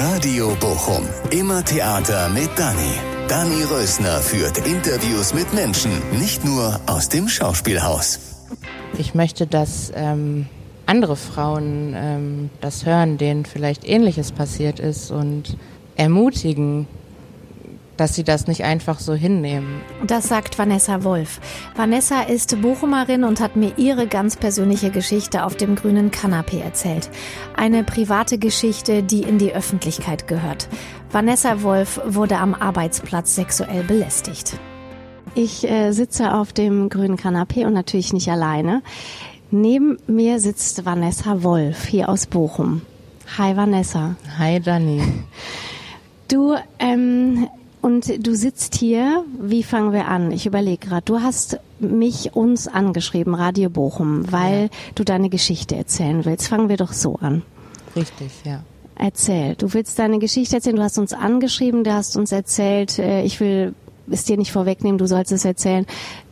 Radio Bochum. Immer Theater mit Dani. Dani Rösner führt Interviews mit Menschen, nicht nur aus dem Schauspielhaus. Ich möchte, dass ähm, andere Frauen ähm, das hören, denen vielleicht Ähnliches passiert ist und ermutigen, dass sie das nicht einfach so hinnehmen. Das sagt Vanessa Wolf. Vanessa ist Bochumerin und hat mir ihre ganz persönliche Geschichte auf dem grünen Kanapee erzählt. Eine private Geschichte, die in die Öffentlichkeit gehört. Vanessa Wolf wurde am Arbeitsplatz sexuell belästigt. Ich äh, sitze auf dem grünen Kanapee und natürlich nicht alleine. Neben mir sitzt Vanessa Wolf hier aus Bochum. Hi Vanessa. Hi Dani. Du ähm, und du sitzt hier, wie fangen wir an? Ich überlege gerade, du hast mich, uns angeschrieben, Radio Bochum, weil ja. du deine Geschichte erzählen willst. Fangen wir doch so an. Richtig, ja. Erzähl. Du willst deine Geschichte erzählen, du hast uns angeschrieben, du hast uns erzählt, äh, ich will es dir nicht vorwegnehmen, du sollst es erzählen.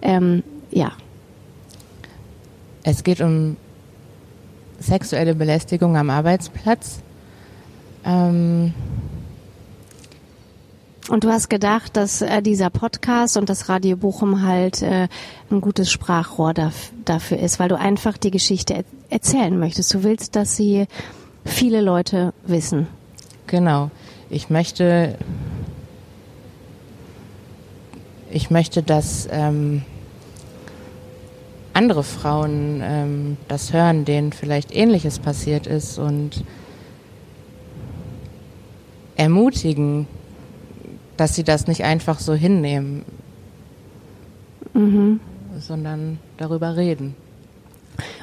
Ähm, ja. Es geht um sexuelle Belästigung am Arbeitsplatz. Ähm, und du hast gedacht, dass äh, dieser Podcast und das Radio Bochum halt äh, ein gutes Sprachrohr daf dafür ist, weil du einfach die Geschichte er erzählen möchtest. Du willst, dass sie viele Leute wissen. Genau. Ich möchte, ich möchte, dass ähm, andere Frauen ähm, das hören, denen vielleicht Ähnliches passiert ist und ermutigen, dass sie das nicht einfach so hinnehmen, mhm. sondern darüber reden.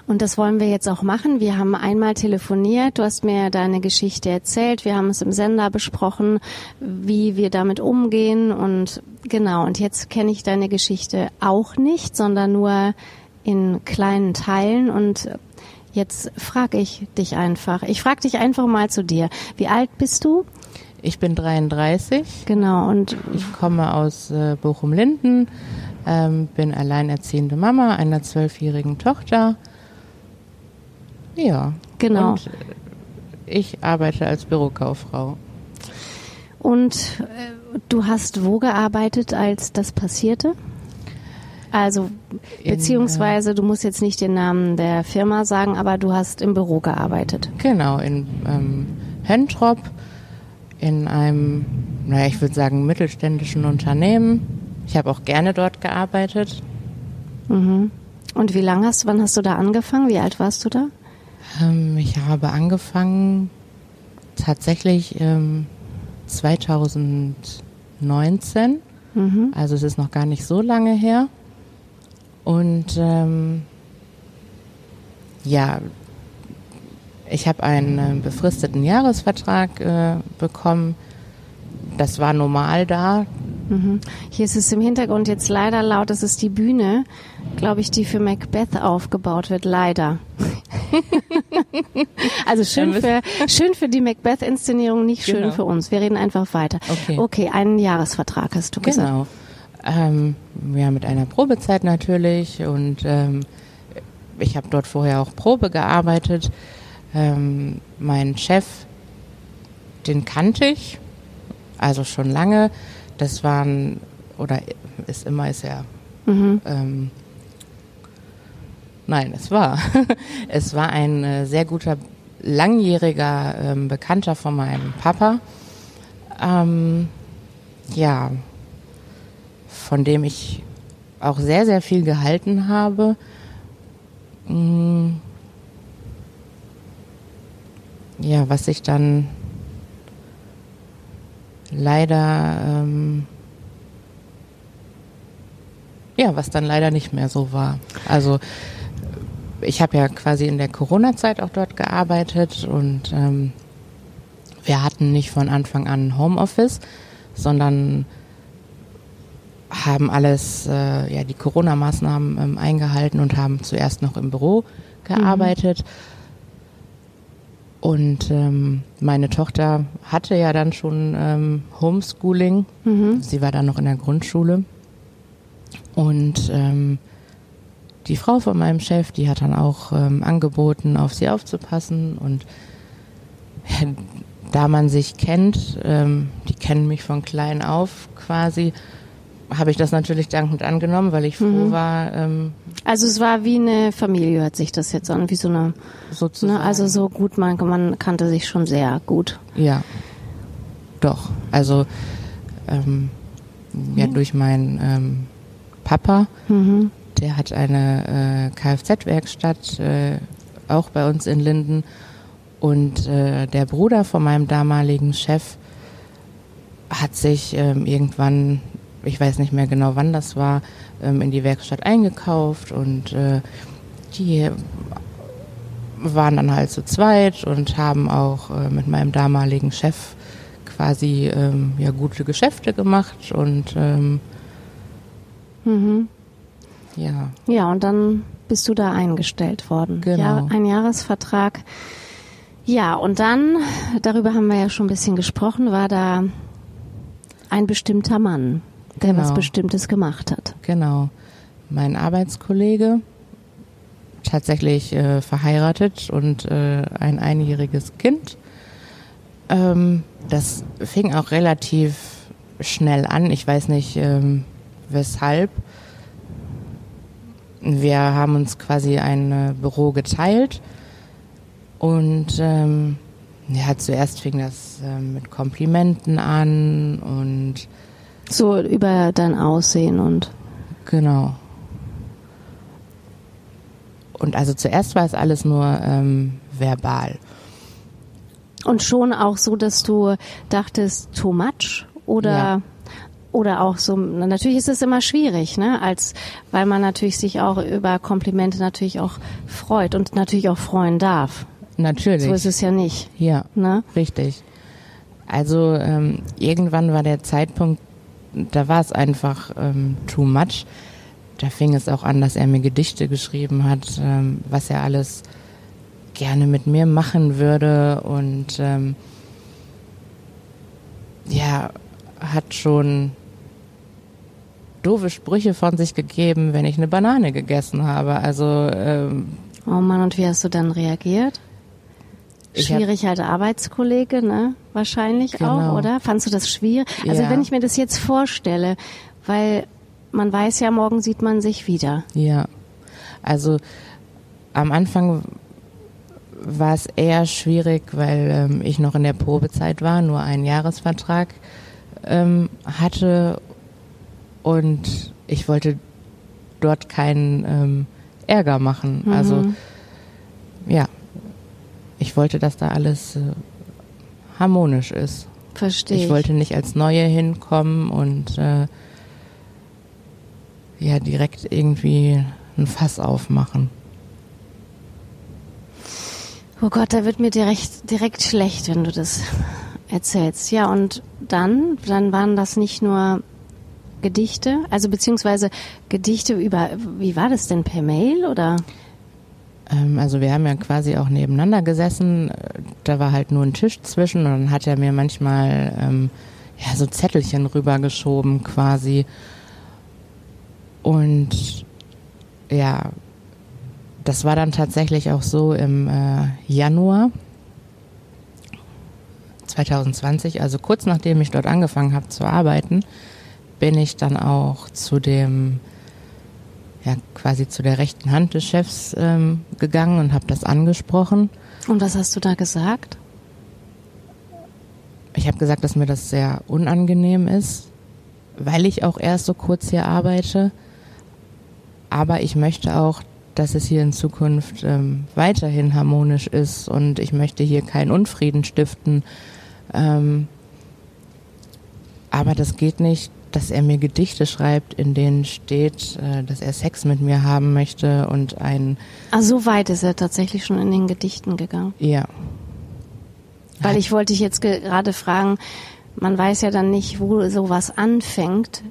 Und das wollen wir jetzt auch machen. Wir haben einmal telefoniert, du hast mir deine Geschichte erzählt, wir haben es im Sender besprochen, wie wir damit umgehen und genau, und jetzt kenne ich deine Geschichte auch nicht, sondern nur in kleinen Teilen und jetzt frage ich dich einfach. Ich frage dich einfach mal zu dir. Wie alt bist du? Ich bin 33. Genau, und ich komme aus äh, Bochum-Linden, ähm, bin alleinerziehende Mama einer zwölfjährigen Tochter. Ja. Genau. Und ich arbeite als Bürokauffrau. Und äh, du hast wo gearbeitet, als das passierte? Also, in, beziehungsweise, du musst jetzt nicht den Namen der Firma sagen, aber du hast im Büro gearbeitet. Genau, in ähm, Hentrop in einem, naja, ich würde sagen, mittelständischen Unternehmen. Ich habe auch gerne dort gearbeitet. Mhm. Und wie lange hast du, wann hast du da angefangen? Wie alt warst du da? Ähm, ich habe angefangen tatsächlich ähm, 2019. Mhm. Also es ist noch gar nicht so lange her. Und ähm, ja, ich habe einen äh, befristeten Jahresvertrag äh, bekommen. Das war normal da. Mhm. Hier ist es im Hintergrund jetzt leider laut. Das ist die Bühne, glaube ich, die für Macbeth aufgebaut wird. Leider. also schön für, schön für die Macbeth-Inszenierung, nicht schön genau. für uns. Wir reden einfach weiter. Okay, okay einen Jahresvertrag hast du gesagt. Genau. Ähm, ja, mit einer Probezeit natürlich. Und ähm, ich habe dort vorher auch Probe gearbeitet. Ähm, mein Chef, den kannte ich, also schon lange. Das waren, oder ist immer, ist er. Mhm. Ähm, nein, es war. es war ein äh, sehr guter, langjähriger ähm, Bekannter von meinem Papa. Ähm, ja, von dem ich auch sehr, sehr viel gehalten habe. Mhm ja, was sich dann leider, ähm, ja, was dann leider nicht mehr so war. Also ich habe ja quasi in der Corona-Zeit auch dort gearbeitet und ähm, wir hatten nicht von Anfang an Homeoffice, sondern haben alles, äh, ja, die Corona-Maßnahmen ähm, eingehalten und haben zuerst noch im Büro gearbeitet. Mhm und ähm, meine Tochter hatte ja dann schon ähm, Homeschooling. Mhm. Sie war dann noch in der Grundschule. Und ähm, die Frau von meinem Chef, die hat dann auch ähm, angeboten, auf sie aufzupassen. Und da man sich kennt, ähm, die kennen mich von klein auf quasi, habe ich das natürlich dankend angenommen, weil ich froh Mhm. war. Ähm, Also es war wie eine Familie, hört sich das jetzt an, wie so eine, sozusagen. ne, also so gut, man, man kannte sich schon sehr gut. Ja, doch. Also ähm, ja, durch meinen ähm, Papa, Mhm. der hat eine äh, Kfz-Werkstatt äh, auch bei uns in Linden und äh, der Bruder von meinem damaligen Chef hat sich ähm, irgendwann, ich weiß nicht mehr genau wann das war, ähm, in die Werkstatt eingekauft und äh, die waren dann halt zu zweit und haben auch äh, mit meinem damaligen Chef quasi ähm, ja gute Geschäfte gemacht und ähm, Mhm. ja Ja, und dann bist du da eingestellt worden. Genau. Ja, ein Jahresvertrag. Ja, und dann, darüber haben wir ja schon ein bisschen gesprochen, war da ein bestimmter Mann, der Genau. was Bestimmtes gemacht hat. Genau. Mein Arbeitskollege, tatsächlich äh, verheiratet und äh, ein einjähriges Kind. Ähm, das fing auch relativ schnell an. Ich weiß nicht ähm, weshalb. Wir haben uns quasi ein äh, Büro geteilt und ähm, ja, zuerst fing das ähm, mit Komplimenten an und So über dein Aussehen und Genau. Und also zuerst war es alles nur ähm, verbal. und schon auch so, dass du dachtest, too much oder Ja. oder auch so. Natürlich ist es immer schwierig, ne, als weil man natürlich sich auch über Komplimente natürlich auch freut und natürlich auch freuen darf. Natürlich. So ist es ja nicht, Ja, ne? richtig. Also ähm, irgendwann war der Zeitpunkt, da war es einfach ähm, too much. Da fing es auch an, dass er mir Gedichte geschrieben hat, ähm, was er alles gerne mit mir machen würde und ähm, ja, hat schon doofe Sprüche von sich gegeben, wenn ich eine Banane gegessen habe. Also ähm, Oh Mann, und wie hast du dann reagiert? Ich hab- Schwierig halt Arbeitskollege, ne? Wahrscheinlich Genau. auch, oder? Fandst du das schwierig? Also Ja. wenn ich mir das jetzt vorstelle, weil man weiß ja, morgen sieht man sich wieder. Ja, also am Anfang war es eher schwierig, weil ähm, ich noch in der Probezeit war, nur einen Jahresvertrag ähm, hatte und ich wollte dort keinen ähm, Ärger machen. Mhm. Also ja, ich wollte, dass da alles äh, harmonisch ist. Verstehe. Ich wollte nicht als Neue hinkommen und äh, ja direkt irgendwie ein Fass aufmachen. Oh Gott, da wird mir direkt, direkt schlecht, wenn du das erzählst. Ja, und dann, dann waren das nicht nur Gedichte, also beziehungsweise Gedichte über, wie war das denn, per Mail oder? Ähm, also wir haben ja quasi auch nebeneinander gesessen. Da war halt nur ein Tisch zwischen und dann hat er mir manchmal ähm, ja so Zettelchen rübergeschoben quasi. Und ja, das war dann tatsächlich auch so im äh, Januar 2020, also kurz nachdem ich dort angefangen habe zu arbeiten, bin ich dann auch zu dem, ja quasi zu der rechten Hand des Chefs ähm, gegangen und habe das angesprochen. Und was hast du da gesagt? Ich habe gesagt, dass mir das sehr unangenehm ist, weil ich auch erst so kurz hier arbeite. Aber ich möchte auch, dass es hier in Zukunft ähm, weiterhin harmonisch ist und ich möchte hier keinen Unfrieden stiften. Ähm, aber das geht nicht, dass er mir Gedichte schreibt, in denen steht, äh, dass er Sex mit mir haben möchte und ein, Ah, so weit ist er tatsächlich schon in den Gedichten gegangen. ja, Weil ich wollte dich jetzt ge- gerade fragen, man weiß ja dann nicht, wo sowas anfängt,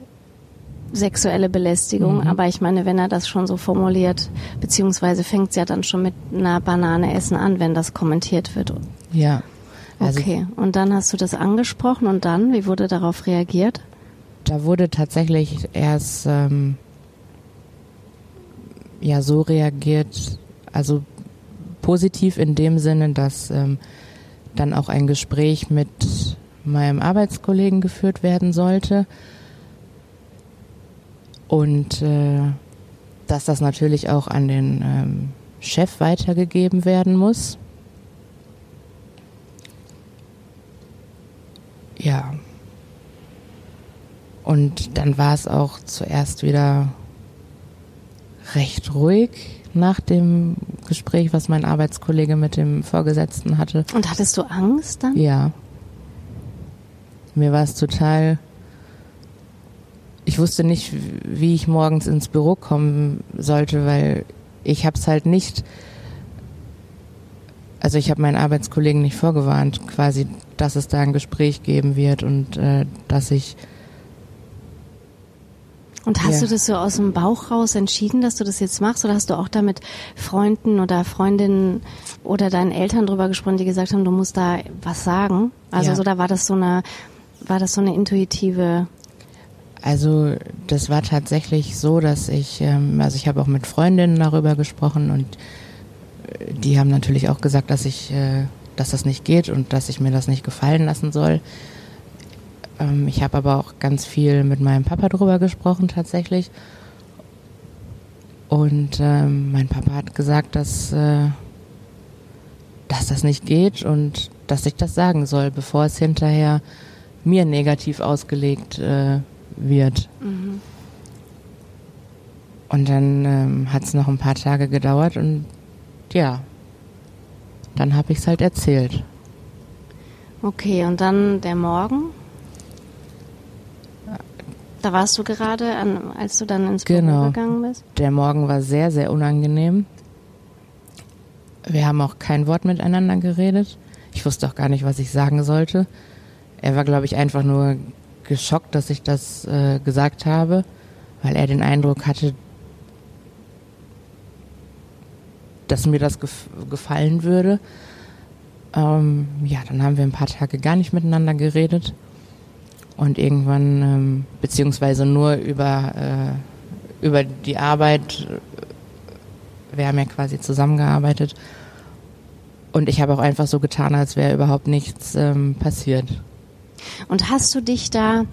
sexuelle Belästigung, Mhm. aber ich meine, wenn er das schon so formuliert, beziehungsweise fängt es ja dann schon mit einer Banane essen an, wenn das kommentiert wird. ja. Also Okay, und dann hast du das angesprochen und dann, wie wurde darauf reagiert? Da wurde tatsächlich erst ähm, ja so reagiert, also positiv in dem Sinne, dass ähm, dann auch ein Gespräch mit meinem Arbeitskollegen geführt werden sollte. Und äh, dass das natürlich auch an den ähm, Chef weitergegeben werden muss. Ja. Und dann war es auch zuerst wieder recht ruhig nach dem Gespräch, was mein Arbeitskollege mit dem Vorgesetzten hatte. Und hattest du Angst dann? Ja. Mir war es total. Ich wusste nicht, wie ich morgens ins Büro kommen sollte, weil ich habe es halt nicht. Also ich habe meinen Arbeitskollegen nicht vorgewarnt, quasi, dass es da ein Gespräch geben wird und äh, dass ich und hast Ja. du das so aus dem Bauch raus entschieden, dass du das jetzt machst? Oder hast du auch da mit Freunden oder Freundinnen oder deinen Eltern drüber gesprochen, die gesagt haben, du musst da was sagen? Also Ja. so, da war das so eine, war das so eine intuitive, Also das war tatsächlich so, dass ich, ähm, also ich habe auch mit Freundinnen darüber gesprochen und äh, die haben natürlich auch gesagt, dass ich, äh, dass das nicht geht und dass ich mir das nicht gefallen lassen soll. Ähm, ich habe aber auch ganz viel mit meinem Papa drüber gesprochen tatsächlich. Und ähm, mein Papa hat gesagt, dass, äh, dass das nicht geht und dass ich das sagen soll, bevor es hinterher mir negativ ausgelegt äh, wird. Und dann ähm, hat es noch ein paar Tage gedauert und ja, dann habe ich es halt erzählt. okay, und dann der Morgen? Da warst du gerade, an, als du dann ins Büro Genau. gegangen bist? Der Morgen war sehr, sehr unangenehm. Wir haben auch kein Wort miteinander geredet. Ich wusste auch gar nicht, was ich sagen sollte. Er war, glaube ich, einfach nur geschockt, dass ich das äh, gesagt habe, weil er den Eindruck hatte, dass mir das gef gefallen würde. Ähm, ja, dann haben wir ein paar Tage gar nicht miteinander geredet und irgendwann, ähm, beziehungsweise nur über, äh, über die Arbeit. Wir haben ja quasi zusammengearbeitet. Und ich habe auch einfach so getan, als wäre überhaupt nichts ähm, passiert. Und hast du dich da,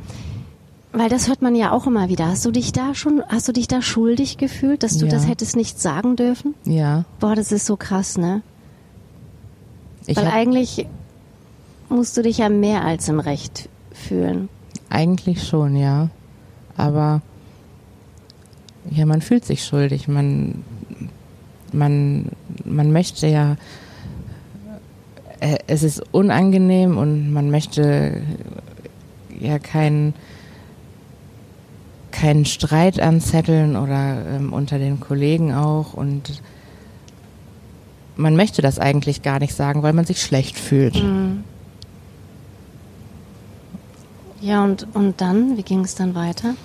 weil das hört man ja auch immer wieder, hast du dich da schon, hast du dich da schuldig gefühlt, dass du Ja. das hättest nicht sagen dürfen? Ja. Boah, das ist so krass, ne? Ich Weil eigentlich musst du dich ja mehr als im Recht fühlen. eigentlich schon, ja. Aber ja, man fühlt sich schuldig. Man, man, man möchte ja, äh, es ist unangenehm und man möchte ja keinen keinen Streit anzetteln oder ähm, unter den Kollegen auch und man möchte das eigentlich gar nicht sagen, weil man sich schlecht fühlt. Mhm. Ja, und, und dann, wie ging es dann weiter?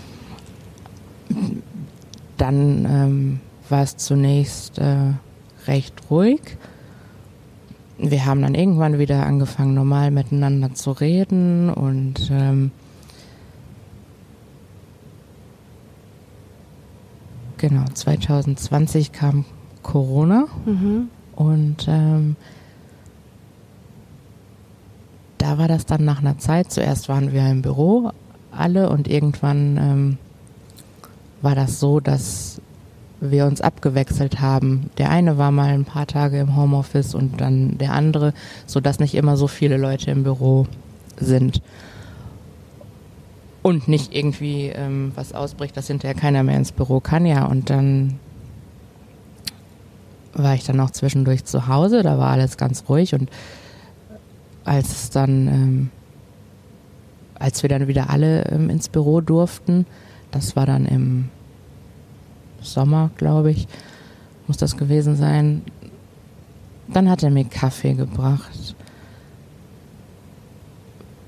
Dann ähm, war es zunächst äh, recht ruhig. Wir haben dann irgendwann wieder angefangen, normal miteinander zu reden und ähm, genau, 2020 kam Corona Mhm. und ähm, da war das dann nach einer Zeit. Zuerst waren wir im Büro alle und irgendwann ähm, war das so, dass wir uns abgewechselt haben. Der eine war mal ein paar Tage im Homeoffice und dann der andere, so dass nicht immer so viele Leute im Büro sind. Und nicht irgendwie ähm, was ausbricht, dass hinterher keiner mehr ins Büro kann, ja. Und dann war ich dann auch zwischendurch zu Hause, da war alles ganz ruhig und als es dann, ähm, als wir dann wieder alle ähm, ins Büro durften, das war dann im Sommer, glaube ich, muss das gewesen sein, dann hat er mir Kaffee gebracht.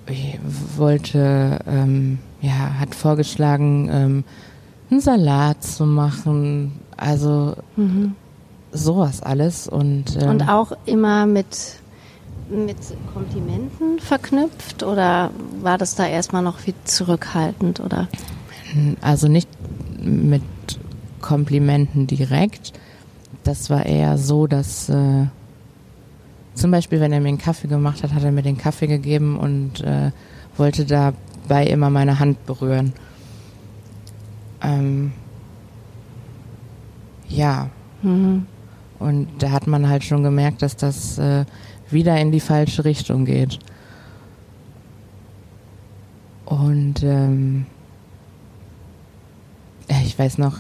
Ich wollte, ähm, ja, hat vorgeschlagen, ähm, einen Salat zu machen, also Mhm. sowas alles und, ähm, Und auch immer mit, mit Komplimenten verknüpft oder war das da erstmal noch viel zurückhaltend oder? Also nicht mit Komplimenten direkt. Das war eher so, dass, äh, zum Beispiel, wenn er mir einen Kaffee gemacht hat, hat er mir den Kaffee gegeben und äh, wollte dabei immer meine Hand berühren. Ähm, ja. Mhm. Und da hat man halt schon gemerkt, dass das äh, wieder in die falsche Richtung geht. Und ähm, ich weiß noch,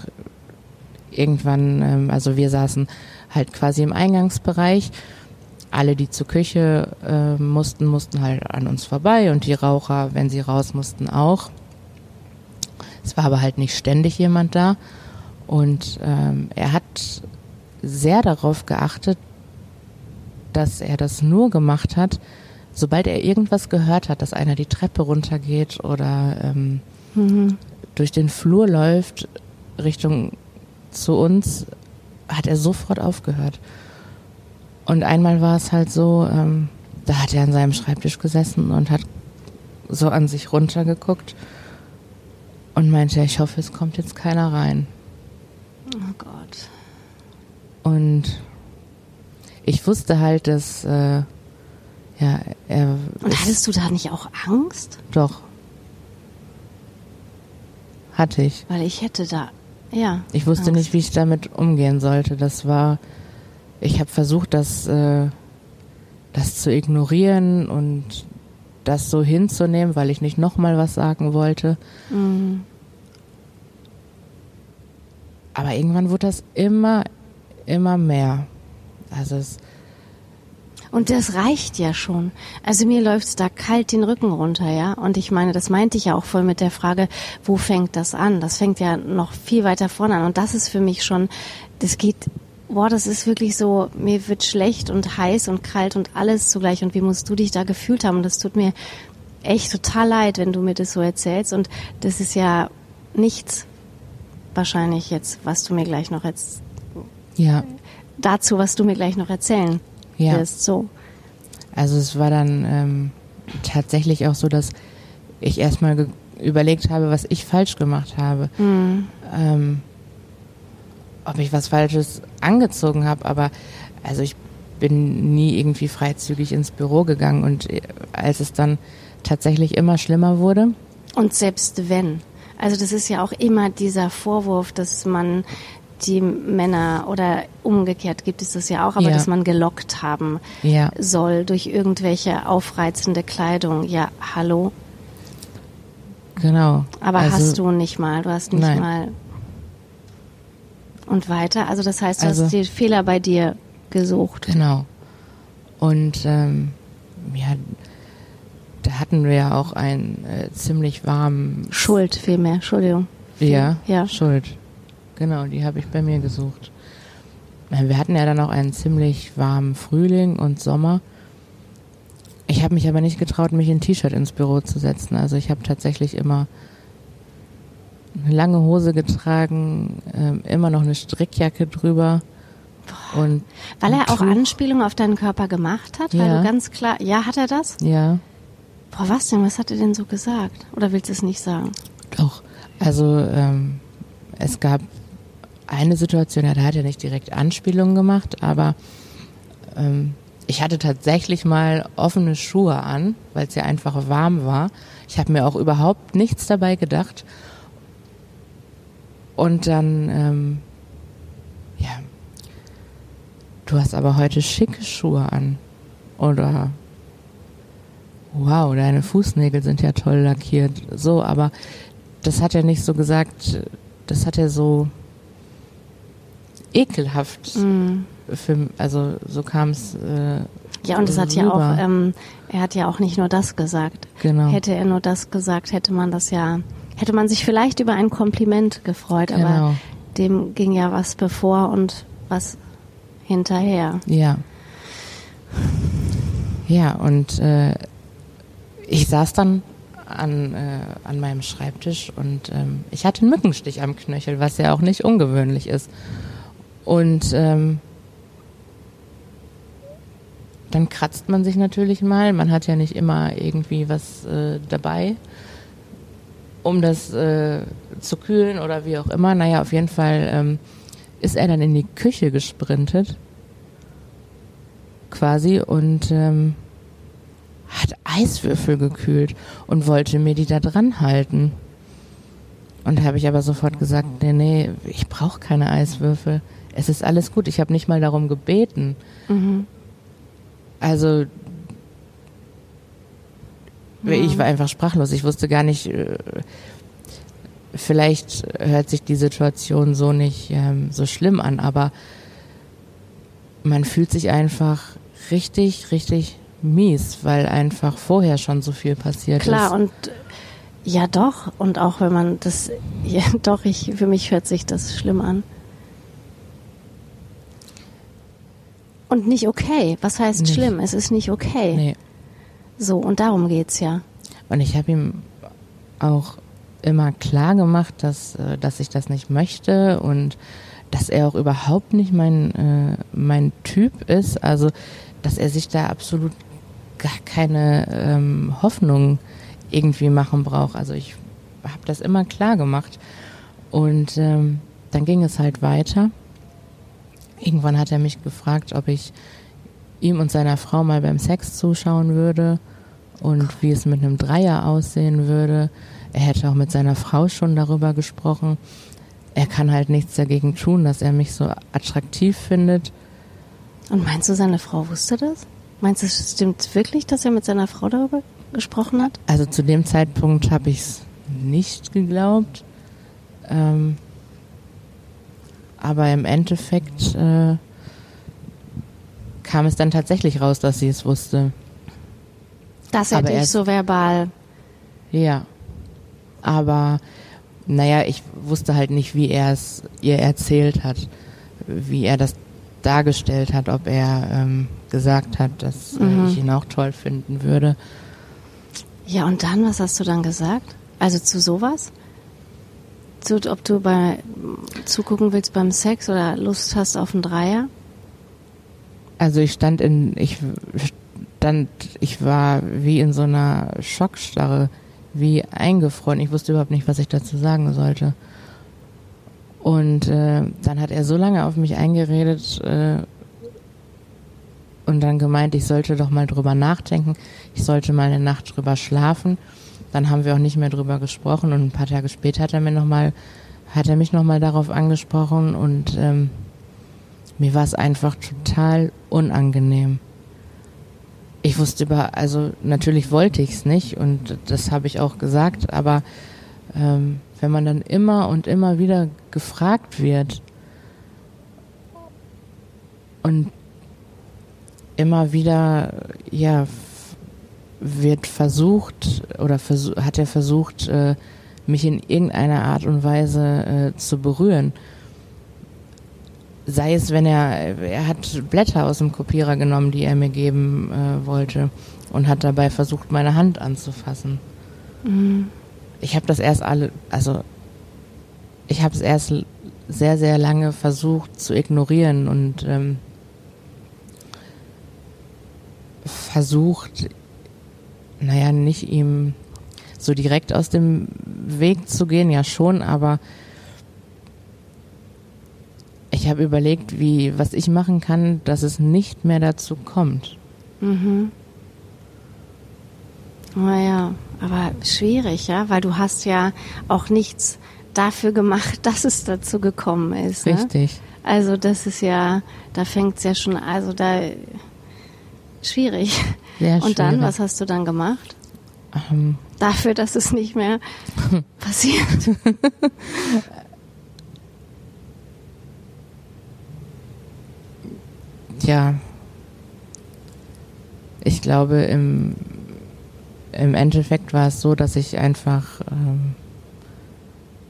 irgendwann, ähm, also wir saßen halt quasi im Eingangsbereich. Alle, die zur Küche äh, mussten, mussten halt an uns vorbei und die Raucher, wenn sie raus mussten, auch. Es war aber halt nicht ständig jemand da. Und ähm, er hat sehr darauf geachtet, dass er das nur gemacht hat, sobald er irgendwas gehört hat, dass einer die Treppe runtergeht oder ähm, mhm. durch den Flur läuft Richtung zu uns, hat er sofort aufgehört. Und einmal war es halt so, ähm, da hat er an seinem Schreibtisch gesessen und hat so an sich runtergeguckt und meinte, ich hoffe, es kommt jetzt keiner rein. Oh Gott. Und ich wusste halt, dass äh, ja er. Und hattest du da nicht auch Angst? Doch. Hatte ich. Weil ich hätte da, ja. Ich wusste Angst. nicht, wie ich damit umgehen sollte. Das war, ich habe versucht, das, äh, das zu ignorieren und das so hinzunehmen, weil ich nicht nochmal was sagen wollte. Mhm. Aber irgendwann wurde das immer, immer mehr. Also es. Und das reicht ja schon. Also mir läuft's da kalt den Rücken runter, ja. Und ich meine, das meinte ich ja auch voll mit der Frage, wo fängt das an? Das fängt ja noch viel weiter vorne an. Und das ist für mich schon, das geht, boah, das ist wirklich so, mir wird schlecht und heiß und kalt und alles zugleich. Und wie musst du dich da gefühlt haben? Und das tut mir echt total leid, wenn du mir das so erzählst. Und das ist ja nichts, wahrscheinlich jetzt, was du mir gleich noch jetzt ja. Dazu, was du mir gleich noch erzählen ja. wirst. So. Also es war dann ähm, tatsächlich auch so, dass ich erstmal überlegt habe, was ich falsch gemacht habe. Mhm. Ähm, ob ich was Falsches angezogen habe, aber also ich bin nie irgendwie freizügig ins Büro gegangen und äh, als es dann tatsächlich immer schlimmer wurde. Und selbst wenn. Also das ist ja auch immer dieser Vorwurf, dass man die Männer oder umgekehrt gibt es das ja auch, aber ja. dass man gelockt haben ja. soll durch irgendwelche aufreizende Kleidung. Ja, hallo. Genau. Aber also, hast du nicht mal, du hast nicht nein. mal. Und weiter, also das heißt, du also, hast die Fehler bei dir gesucht. Genau. Und ähm, ja, da hatten wir ja auch einen äh, ziemlich warmen. Schuld vielmehr, Entschuldigung. Ja, ja. Schuld. Genau, die habe ich bei mir gesucht. Äh, wir hatten ja dann auch einen ziemlich warmen Frühling und Sommer. Ich habe mich aber nicht getraut, mich in T-Shirt ins Büro zu setzen. Also ich habe tatsächlich immer eine lange Hose getragen, äh, immer noch eine Strickjacke drüber. Und Weil er auch Anspielungen auf deinen Körper gemacht hat? Ja. Weil du ganz klar, ja, hat er das? Ja. Boah, was denn? Was hat er denn so gesagt? Oder willst du es nicht sagen? Doch. Also ähm, es gab eine Situation, ja, da hat er nicht direkt Anspielungen gemacht, aber ähm, ich hatte tatsächlich mal offene Schuhe an, weil es ja einfach warm war. Ich habe mir auch überhaupt nichts dabei gedacht. Und dann, ähm, ja, du hast aber heute schicke Schuhe an. Oder wow, deine Fußnägel sind ja toll lackiert. So, aber das hat er nicht so gesagt, das hat er so ekelhaft. Mm. Für, also so kam es. Äh, ja, und es hat ja auch, ähm, er hat ja auch nicht nur das gesagt. Genau. Hätte er nur das gesagt, hätte man das ja, hätte man sich vielleicht über ein Kompliment gefreut, genau. aber dem ging ja was bevor und was hinterher. Ja. Ja, und äh, ich saß dann an, äh, an meinem Schreibtisch und ähm, ich hatte einen Mückenstich am Knöchel, was ja auch nicht ungewöhnlich ist. Und ähm, dann kratzt man sich natürlich mal. Man hat ja nicht immer irgendwie was äh, dabei, um das äh, zu kühlen oder wie auch immer. Naja, auf jeden Fall ähm, ist er dann in die Küche gesprintet quasi und ähm, hat Eiswürfel gekühlt und wollte mir die da dran halten. Und habe ich aber sofort gesagt, nee, nee, ich brauche keine Eiswürfel. Es ist alles gut. Ich habe nicht mal darum gebeten. Mhm. Also ja. ich war einfach sprachlos. Ich wusste gar nicht, äh, vielleicht hört sich die Situation so nicht ähm, so schlimm an, aber man fühlt sich einfach richtig, richtig mies, weil einfach vorher schon so viel passiert Klar, ist. Klar, und ja doch, und auch wenn man das, ja doch, ich, für mich hört sich das schlimm an. Und nicht okay. Was heißt nicht. schlimm? Es ist nicht okay. Nee. So, und darum geht's ja. Und ich habe ihm auch immer klar gemacht, dass, äh, dass ich das nicht möchte und dass er auch überhaupt nicht mein, äh, mein Typ ist. Also, dass er sich da absolut gar keine ähm, Hoffnung irgendwie machen braucht. Also ich habe das immer klar gemacht. Und ähm, dann ging es halt weiter. Irgendwann hat er mich gefragt, ob ich ihm und seiner Frau mal beim Sex zuschauen würde und wie es mit einem Dreier aussehen würde. Er hätte auch mit seiner Frau schon darüber gesprochen. Er kann halt nichts dagegen tun, dass er mich so attraktiv findet. Und meinst du, seine Frau wusste das? Meinst du, es stimmt wirklich, dass er mit seiner Frau darüber gesprochen hat? Also zu dem Zeitpunkt habe ich es nicht geglaubt. Ähm, aber im Endeffekt äh, kam es dann tatsächlich raus, dass sie es wusste. Aber dich er, so verbal. Ja. Aber naja, ich wusste halt nicht, wie er es ihr erzählt hat, wie er das dargestellt hat, ob er ähm, gesagt hat, dass äh, mhm. ich ihn auch toll finden würde. Ja, und dann, was hast du dann gesagt? Also zu sowas? Zu, ob du bei zugucken willst beim Sex oder Lust hast auf einen Dreier? Also ich stand in, ich stand, ich war wie in so einer Schockstarre, wie eingefroren. Ich wusste überhaupt nicht, was ich dazu sagen sollte. Und äh, dann hat er so lange auf mich eingeredet äh, und dann gemeint, ich sollte doch mal drüber nachdenken, ich sollte mal eine Nacht drüber schlafen. Dann haben wir auch nicht mehr drüber gesprochen und ein paar Tage später hat er mir noch mal, hat er mich nochmal darauf angesprochen und ähm, mir war es einfach total unangenehm. Ich wusste über, also natürlich wollte ich es nicht und das habe ich auch gesagt, aber ähm, wenn man dann immer und immer wieder gefragt wird und immer wieder, ja, wird versucht oder versuch, hat er versucht, äh, mich in irgendeiner Art und Weise äh, zu berühren. Sei es, wenn er, er hat Blätter aus dem Kopierer genommen, die er mir geben äh, wollte und hat dabei versucht, meine Hand anzufassen. Mhm ich habe das erst alle, also ich habe es erst sehr, sehr lange versucht zu ignorieren und ähm, versucht, naja, nicht ihm so direkt aus dem Weg zu gehen, ja schon, aber ich habe überlegt, wie, was ich machen kann, dass es nicht mehr dazu kommt. Mhm. Naja, aber schwierig, ja, weil du hast ja auch nichts dafür gemacht, dass es dazu gekommen ist. Ne? Richtig. Also das ist ja, da fängt es ja schon, also da schwierig. Sehr schwierig. Und dann, was hast du dann gemacht? Ähm. Dafür, dass es nicht mehr passiert. ja, ich glaube, im im Endeffekt war es so, dass ich einfach ähm,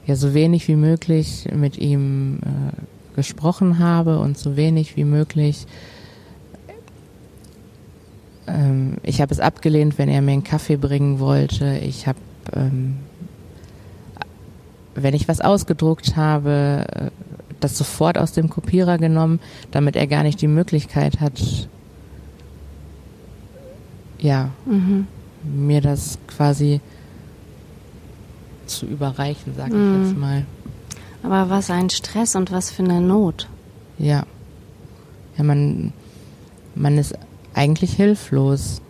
ja so wenig wie möglich mit ihm äh, gesprochen habe und so wenig wie möglich. Ähm, ich habe es abgelehnt, wenn er mir einen Kaffee bringen wollte. Ich habe, ähm, wenn ich was ausgedruckt habe, äh, das sofort aus dem Kopierer genommen, damit er gar nicht die Möglichkeit hat, ja. Mhm mir das quasi zu überreichen, sag ich mm. jetzt mal. Aber was ein Stress und was für eine Not. Ja. Ja, man, man ist eigentlich hilflos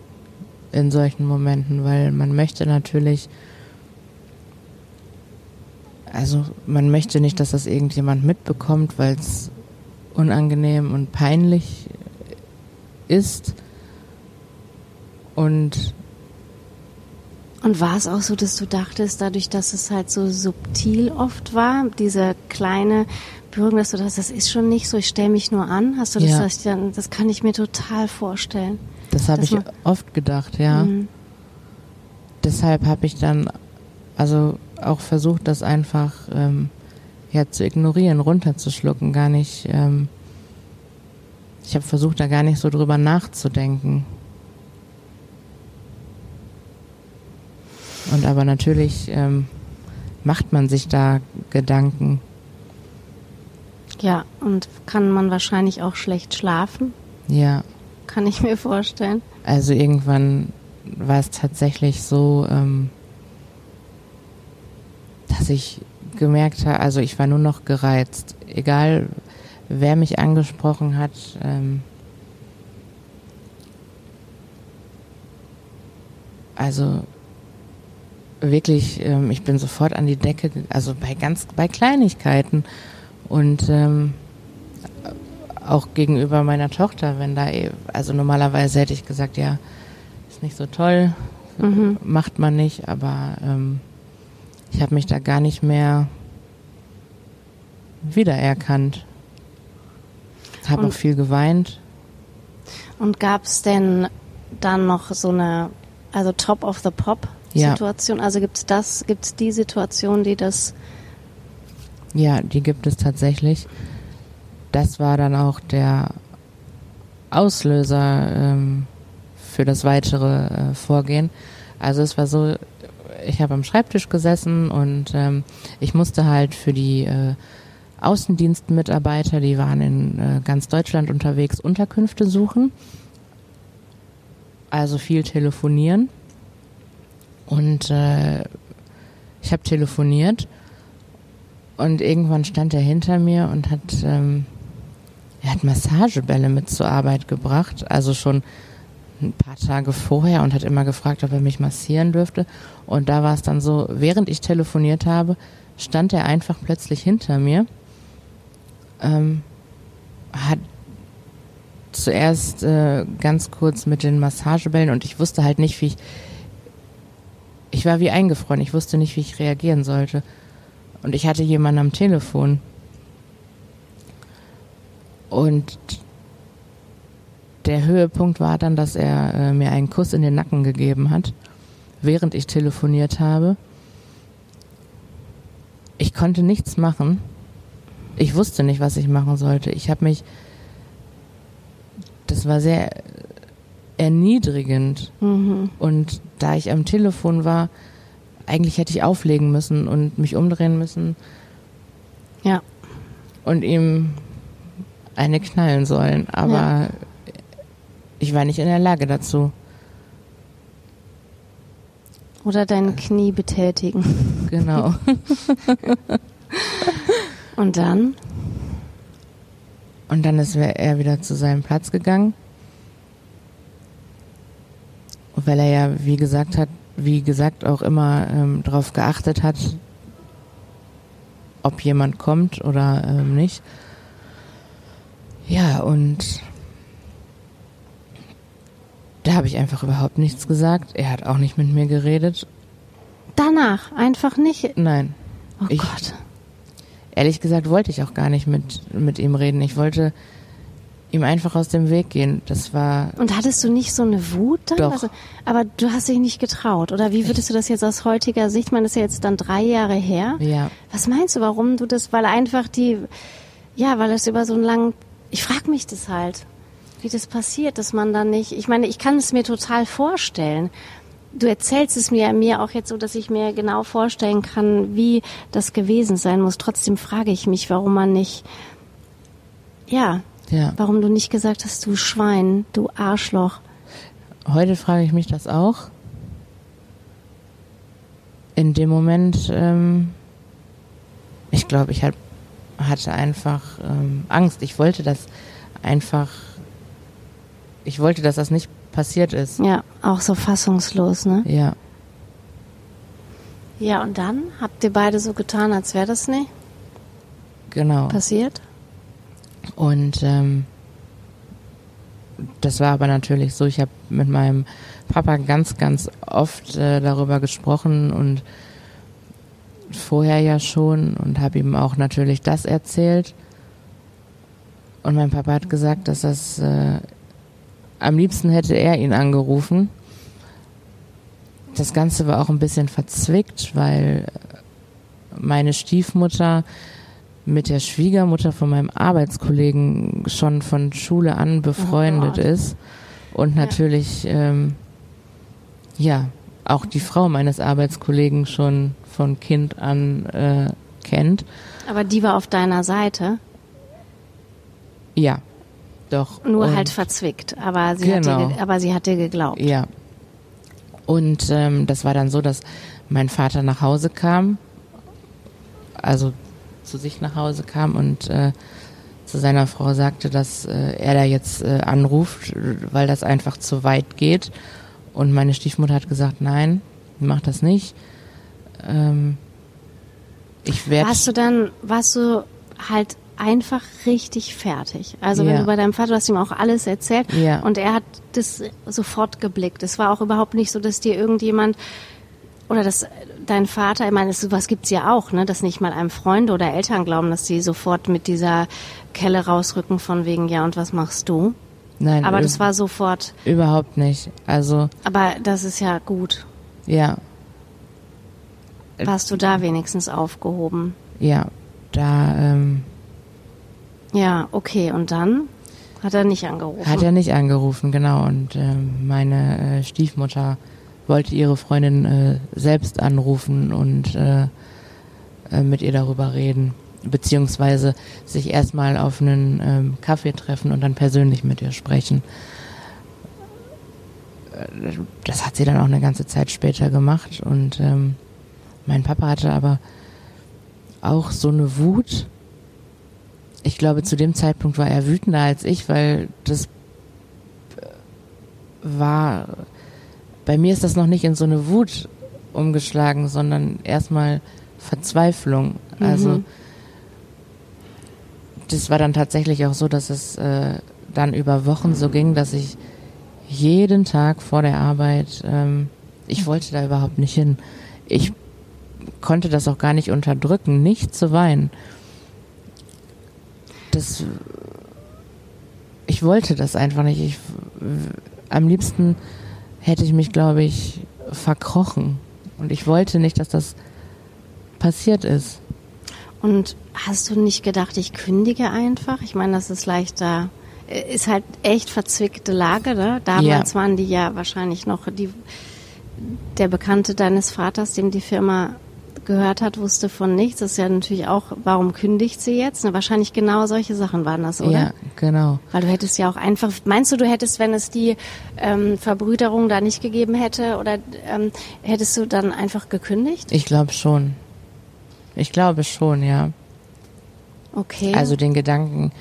in solchen Momenten, weil man möchte natürlich, also man möchte nicht, dass das irgendjemand mitbekommt, weil es unangenehm und peinlich ist. Und und war es auch so, dass du dachtest, dadurch, dass es halt so subtil oft war, diese kleine Berührung, dass du dachtest, das ist schon nicht so, ich stelle mich nur an? Hast du das, ja. das, das kann ich mir total vorstellen. Das habe ich oft gedacht, ja. Mhm. Deshalb habe ich dann also auch versucht, das einfach ähm, ja, zu ignorieren, runterzuschlucken, gar nicht. Ähm, ich habe versucht, da gar nicht so drüber nachzudenken. Und aber natürlich ähm, macht man sich da Gedanken. Ja, und kann man wahrscheinlich auch schlecht schlafen. Ja. Kann ich mir vorstellen. Also irgendwann war es tatsächlich so, ähm, dass ich gemerkt habe, also ich war nur noch gereizt. Egal, wer mich angesprochen hat. Ähm, also wirklich, ähm, ich bin sofort an die Decke, also bei ganz, bei Kleinigkeiten und ähm, auch gegenüber meiner Tochter, wenn da, also normalerweise hätte ich gesagt, ja, ist nicht so toll, mhm. macht man nicht, aber ähm, ich habe mich da gar nicht mehr wiedererkannt. Habe auch viel geweint. Und gab es denn dann noch so eine, also Top of the Pop Situation? Ja. Also gibt es das, gibt es die Situation, die das ja, die gibt es tatsächlich. Das war dann auch der Auslöser ähm, für das weitere äh, Vorgehen. Also es war so, ich habe am Schreibtisch gesessen und ähm, ich musste halt für die äh, Außendienstmitarbeiter, die waren in äh, ganz Deutschland unterwegs, Unterkünfte suchen. Also viel telefonieren. Und äh, ich habe telefoniert und irgendwann stand er hinter mir und hat, ähm, er hat Massagebälle mit zur Arbeit gebracht, also schon ein paar Tage vorher und hat immer gefragt, ob er mich massieren dürfte. Und da war es dann so, während ich telefoniert habe, stand er einfach plötzlich hinter mir, ähm, hat zuerst äh, ganz kurz mit den Massagebällen und ich wusste halt nicht, wie ich, ich war wie eingefroren, ich wusste nicht, wie ich reagieren sollte. Und ich hatte jemanden am Telefon. Und der Höhepunkt war dann, dass er äh, mir einen Kuss in den Nacken gegeben hat, während ich telefoniert habe. Ich konnte nichts machen. Ich wusste nicht, was ich machen sollte. Ich habe mich, das war sehr erniedrigend. Mhm. Und da ich am Telefon war, eigentlich hätte ich auflegen müssen und mich umdrehen müssen. Ja. Und ihm eine knallen sollen. Aber ja. ich war nicht in der Lage dazu. Oder dein Knie betätigen. Genau. und dann? Und dann ist er wieder zu seinem Platz gegangen. Weil er ja, wie gesagt hat, wie gesagt, auch immer ähm, darauf geachtet hat, ob jemand kommt oder ähm, nicht. Ja, und da habe ich einfach überhaupt nichts gesagt. Er hat auch nicht mit mir geredet. Danach einfach nicht? Nein. Oh ich, Gott. Ehrlich gesagt wollte ich auch gar nicht mit, mit ihm reden. Ich wollte ihm einfach aus dem Weg gehen. Das war. Und hattest du nicht so eine Wut dann? Doch. Also, aber du hast dich nicht getraut, oder wie würdest du das jetzt aus heutiger Sicht? Man ist ja jetzt dann drei Jahre her. Ja. Was meinst du, warum du das? Weil einfach die, ja, weil es über so einen langen. Ich frage mich das halt, wie das passiert, dass man dann nicht. Ich meine, ich kann es mir total vorstellen. Du erzählst es mir, mir auch jetzt so, dass ich mir genau vorstellen kann, wie das gewesen sein muss. Trotzdem frage ich mich, warum man nicht, ja, ja. Warum du nicht gesagt hast, du Schwein, du Arschloch. Heute frage ich mich das auch. In dem Moment, ähm, ich glaube, ich hat, hatte einfach ähm, Angst. Ich wollte das einfach ich wollte, dass das nicht passiert ist. Ja, auch so fassungslos, ne? Ja. Ja, und dann habt ihr beide so getan, als wäre das nicht Genau. passiert? Und ähm, das war aber natürlich so, ich habe mit meinem Papa ganz, ganz oft äh, darüber gesprochen und vorher ja schon und habe ihm auch natürlich das erzählt. Und mein Papa hat gesagt, dass das äh, am liebsten hätte er ihn angerufen. Das Ganze war auch ein bisschen verzwickt, weil meine Stiefmutter mit der Schwiegermutter von meinem Arbeitskollegen schon von Schule an befreundet Gott. ist und natürlich ähm, ja auch die Frau meines Arbeitskollegen schon von Kind an äh, kennt. Aber die war auf deiner Seite, Ja, doch. nur Und- halt verzwickt. Aber sie, hat dir, Genau. ge- aber sie hat dir geglaubt. Ja. Und ähm, das war dann so, dass mein Vater nach Hause kam, also zu sich nach Hause kam und äh, zu seiner Frau sagte, dass äh, er da jetzt äh, anruft, weil das einfach zu weit geht. Und meine Stiefmutter hat gesagt, nein, mach das nicht. Ähm, ich werde Warst du dann, warst du halt einfach richtig fertig. Also wenn Ja. du bei deinem Vater, du hast ihm auch alles erzählt Ja. und er hat das sofort geblickt. Es war auch überhaupt nicht so, dass dir irgendjemand oder dass dein Vater, ich meine, sowas gibt's ja auch, ne, dass nicht mal einem Freunde oder Eltern glauben, dass sie sofort mit dieser Kelle rausrücken von wegen, ja, und was machst du? nein, Aber das war sofort, überhaupt nicht. Also aber das ist ja gut. ja, Warst du da wenigstens aufgehoben? ja, da ähm, Ja, okay. Und dann hat er nicht angerufen. Hat er nicht angerufen, genau. Und ähm, meine äh, Stiefmutter wollte ihre Freundin äh, selbst anrufen und äh, äh, mit ihr darüber reden. Beziehungsweise sich erstmal auf einen ähm, Kaffee treffen und dann persönlich mit ihr sprechen. Äh, Das hat sie dann auch eine ganze Zeit später gemacht. Und ähm, mein Papa hatte aber auch so eine Wut, ich glaube, zu dem Zeitpunkt war er wütender als ich, weil das äh, war, bei mir ist das noch nicht in so eine Wut umgeschlagen, sondern erstmal Verzweiflung. Also, Mhm. das war dann tatsächlich auch so, dass es äh, dann über Wochen so ging, dass ich jeden Tag vor der Arbeit, ähm, ich wollte da überhaupt nicht hin. Ich konnte das auch gar nicht unterdrücken, nicht zu weinen. Das, ich wollte das einfach nicht. Ich, am liebsten hätte ich mich, glaube ich, verkrochen. Und ich wollte nicht, dass das passiert ist. Und hast du nicht gedacht, ich kündige einfach? Ich meine, das ist leichter. Ist halt echt verzwickte Lage, ne? Damals Ja. waren die ja wahrscheinlich noch die, der Bekannte deines Vaters, dem die Firma gehört hat, wusste von nichts. Das ist ja natürlich auch, warum kündigt sie jetzt? Wahrscheinlich genau solche Sachen waren das, oder? Ja, genau. Weil du hättest ja auch einfach, meinst du, du hättest, wenn es die ähm, Verbrüderung da nicht gegeben hätte, oder ähm, hättest du dann einfach gekündigt? Ich glaube schon. Ich glaube schon, ja. Okay. Also den Gedanken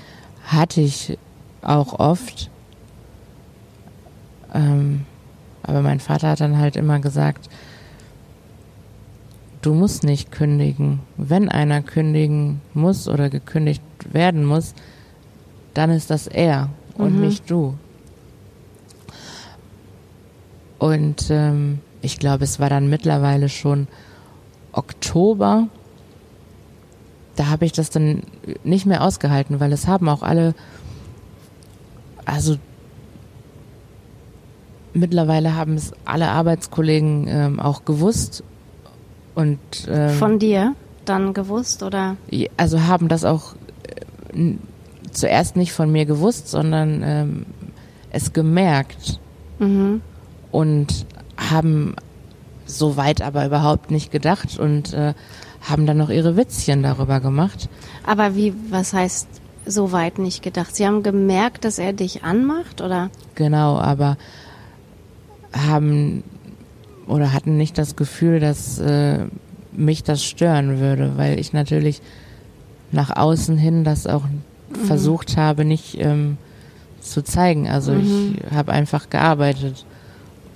hatte ich auch oft. Ähm, aber mein Vater hat dann halt immer gesagt, du musst nicht kündigen. Wenn einer kündigen muss oder gekündigt werden muss, dann ist das er und Mhm. nicht du. Und ähm, ich glaube, es war dann mittlerweile schon Oktober. Da habe ich das dann nicht mehr ausgehalten, weil es haben auch alle, also mittlerweile haben es alle Arbeitskollegen ähm, auch gewusst und ähm, Von dir dann gewusst, oder? also haben das auch äh, zuerst nicht von mir gewusst, sondern ähm, es gemerkt Mhm. und haben soweit aber überhaupt nicht gedacht und äh, haben dann noch ihre Witzchen darüber gemacht. Aber wie, was heißt so weit nicht gedacht? Sie haben gemerkt, dass er dich anmacht, oder? Genau, aber haben oder hatten nicht das Gefühl, dass äh, mich das stören würde, weil ich natürlich nach außen hin das auch versucht habe, nicht ähm, zu zeigen. Also Mhm. ich habe einfach gearbeitet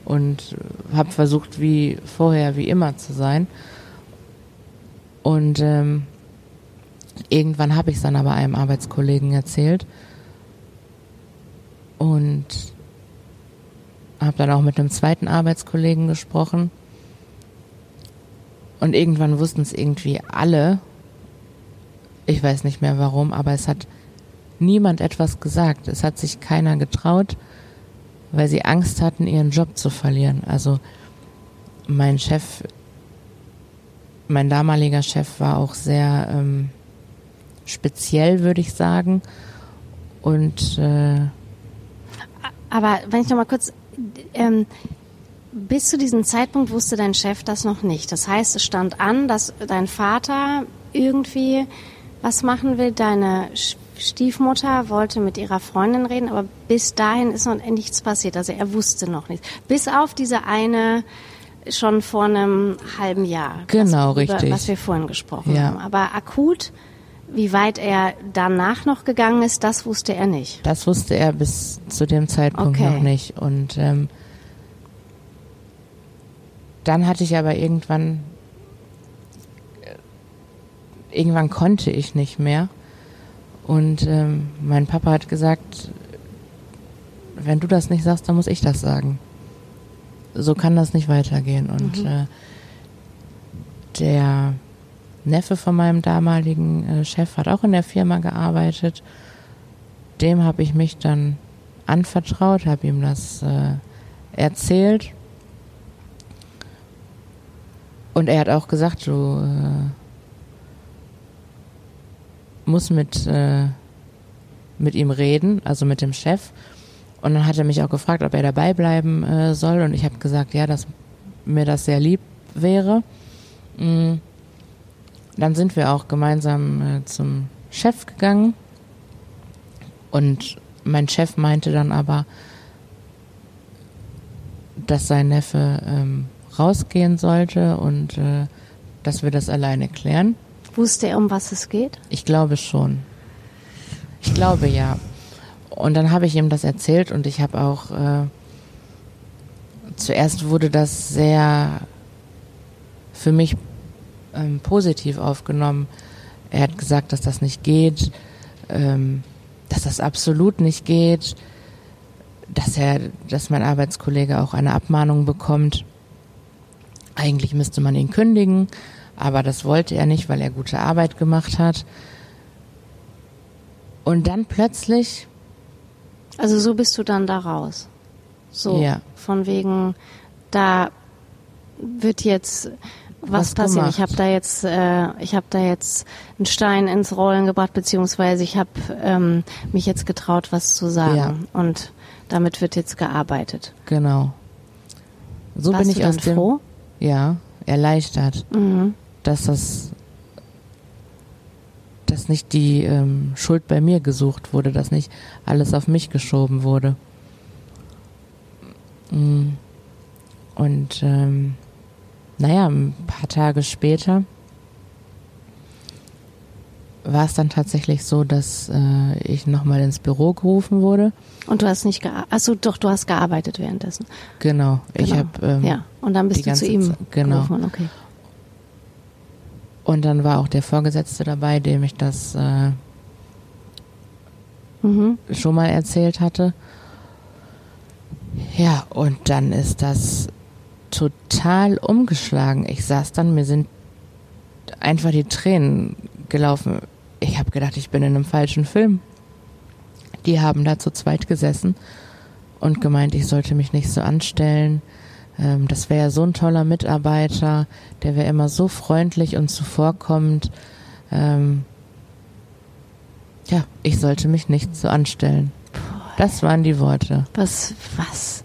und habe versucht, wie vorher, wie immer zu sein. Und ähm, irgendwann habe ich es dann aber einem Arbeitskollegen erzählt und habe dann auch mit einem zweiten Arbeitskollegen gesprochen. Und irgendwann wussten es irgendwie alle. Ich weiß nicht mehr warum, aber es hat niemand etwas gesagt. Es hat sich keiner getraut, weil sie Angst hatten, ihren Job zu verlieren. Also mein Chef, mein damaliger Chef war auch sehr ähm, speziell, würde ich sagen. Und äh, Aber wenn ich noch mal kurz, ähm, bis zu diesem Zeitpunkt wusste dein Chef das noch nicht. Das heißt, es stand an, dass dein Vater irgendwie was machen will. Deine Stiefmutter wollte mit ihrer Freundin reden, aber bis dahin ist noch nichts passiert. Also er wusste noch nichts. Bis auf diese eine schon vor einem halben Jahr. Genau, was, über- richtig. Was wir vorhin gesprochen Ja. haben. Aber akut, wie weit er danach noch gegangen ist, das wusste er nicht. Das wusste er bis zu dem Zeitpunkt Okay. noch nicht. Und ähm, dann hatte ich aber irgendwann, äh, irgendwann konnte ich nicht mehr. Und ähm, mein Papa hat gesagt, wenn du das nicht sagst, dann muss ich das sagen. So kann das nicht weitergehen. Und äh, der Neffe von meinem damaligen äh, Chef hat auch in der Firma gearbeitet dem habe ich mich dann anvertraut, habe ihm das äh, erzählt. Und er hat auch gesagt, du äh, musst mit, äh, mit ihm reden, also mit dem Chef. Und dann hat er mich auch gefragt, ob er dabei bleiben äh, soll. Und ich habe gesagt, ja, dass mir das sehr lieb wäre. Mm. Dann sind wir auch gemeinsam äh, zum Chef gegangen. Und mein Chef meinte dann aber, dass sein Neffe ähm, rausgehen sollte und äh, dass wir das alleine klären. Wusste er, um was es geht? Ich glaube schon. Ich glaube ja. Und dann habe ich ihm das erzählt und ich habe auch äh, zuerst wurde das sehr für mich ähm, positiv aufgenommen. Er hat gesagt, dass das nicht geht, ähm, dass das absolut nicht geht, dass er, dass mein Arbeitskollege auch eine Abmahnung bekommt. Eigentlich müsste man ihn kündigen, aber das wollte er nicht, weil er gute Arbeit gemacht hat. Und dann plötzlich, Also so bist du dann da raus. So Ja. von wegen, da wird jetzt was, Was passieren. gemacht. Ich habe da jetzt, äh, ich habe da jetzt einen Stein ins Rollen gebracht, beziehungsweise ich habe ähm, mich jetzt getraut, was zu sagen. Ja. Und damit wird jetzt gearbeitet. genau. So Warst bin ich aus dem, froh? Ja, erleichtert, Mhm. dass das, dass nicht die ähm, Schuld bei mir gesucht wurde, dass nicht alles auf mich geschoben wurde. Mm. Und ähm, naja, ein paar Tage später war es dann tatsächlich so, dass äh, ich nochmal ins Büro gerufen wurde. Und du hast nicht gearbeitet. Achso, doch, du hast gearbeitet währenddessen. Genau, ich Genau. habe ähm, ja. Und dann bist du zu ihm Zeit- genau. gerufen. Okay. und dann war auch der Vorgesetzte dabei, dem ich das äh, Mhm. schon mal erzählt hatte. Ja, und dann ist das total umgeschlagen. Ich saß dann, mir sind einfach die Tränen gelaufen. Ich habe gedacht, ich bin in einem falschen Film. Die haben da zu zweit gesessen und gemeint, ich sollte mich nicht so anstellen. Ähm, das wäre ja so ein toller Mitarbeiter, der wäre immer so freundlich und zuvorkommend. Ähm, ja, ich sollte mich nicht so anstellen. Das waren die Worte. Was, was,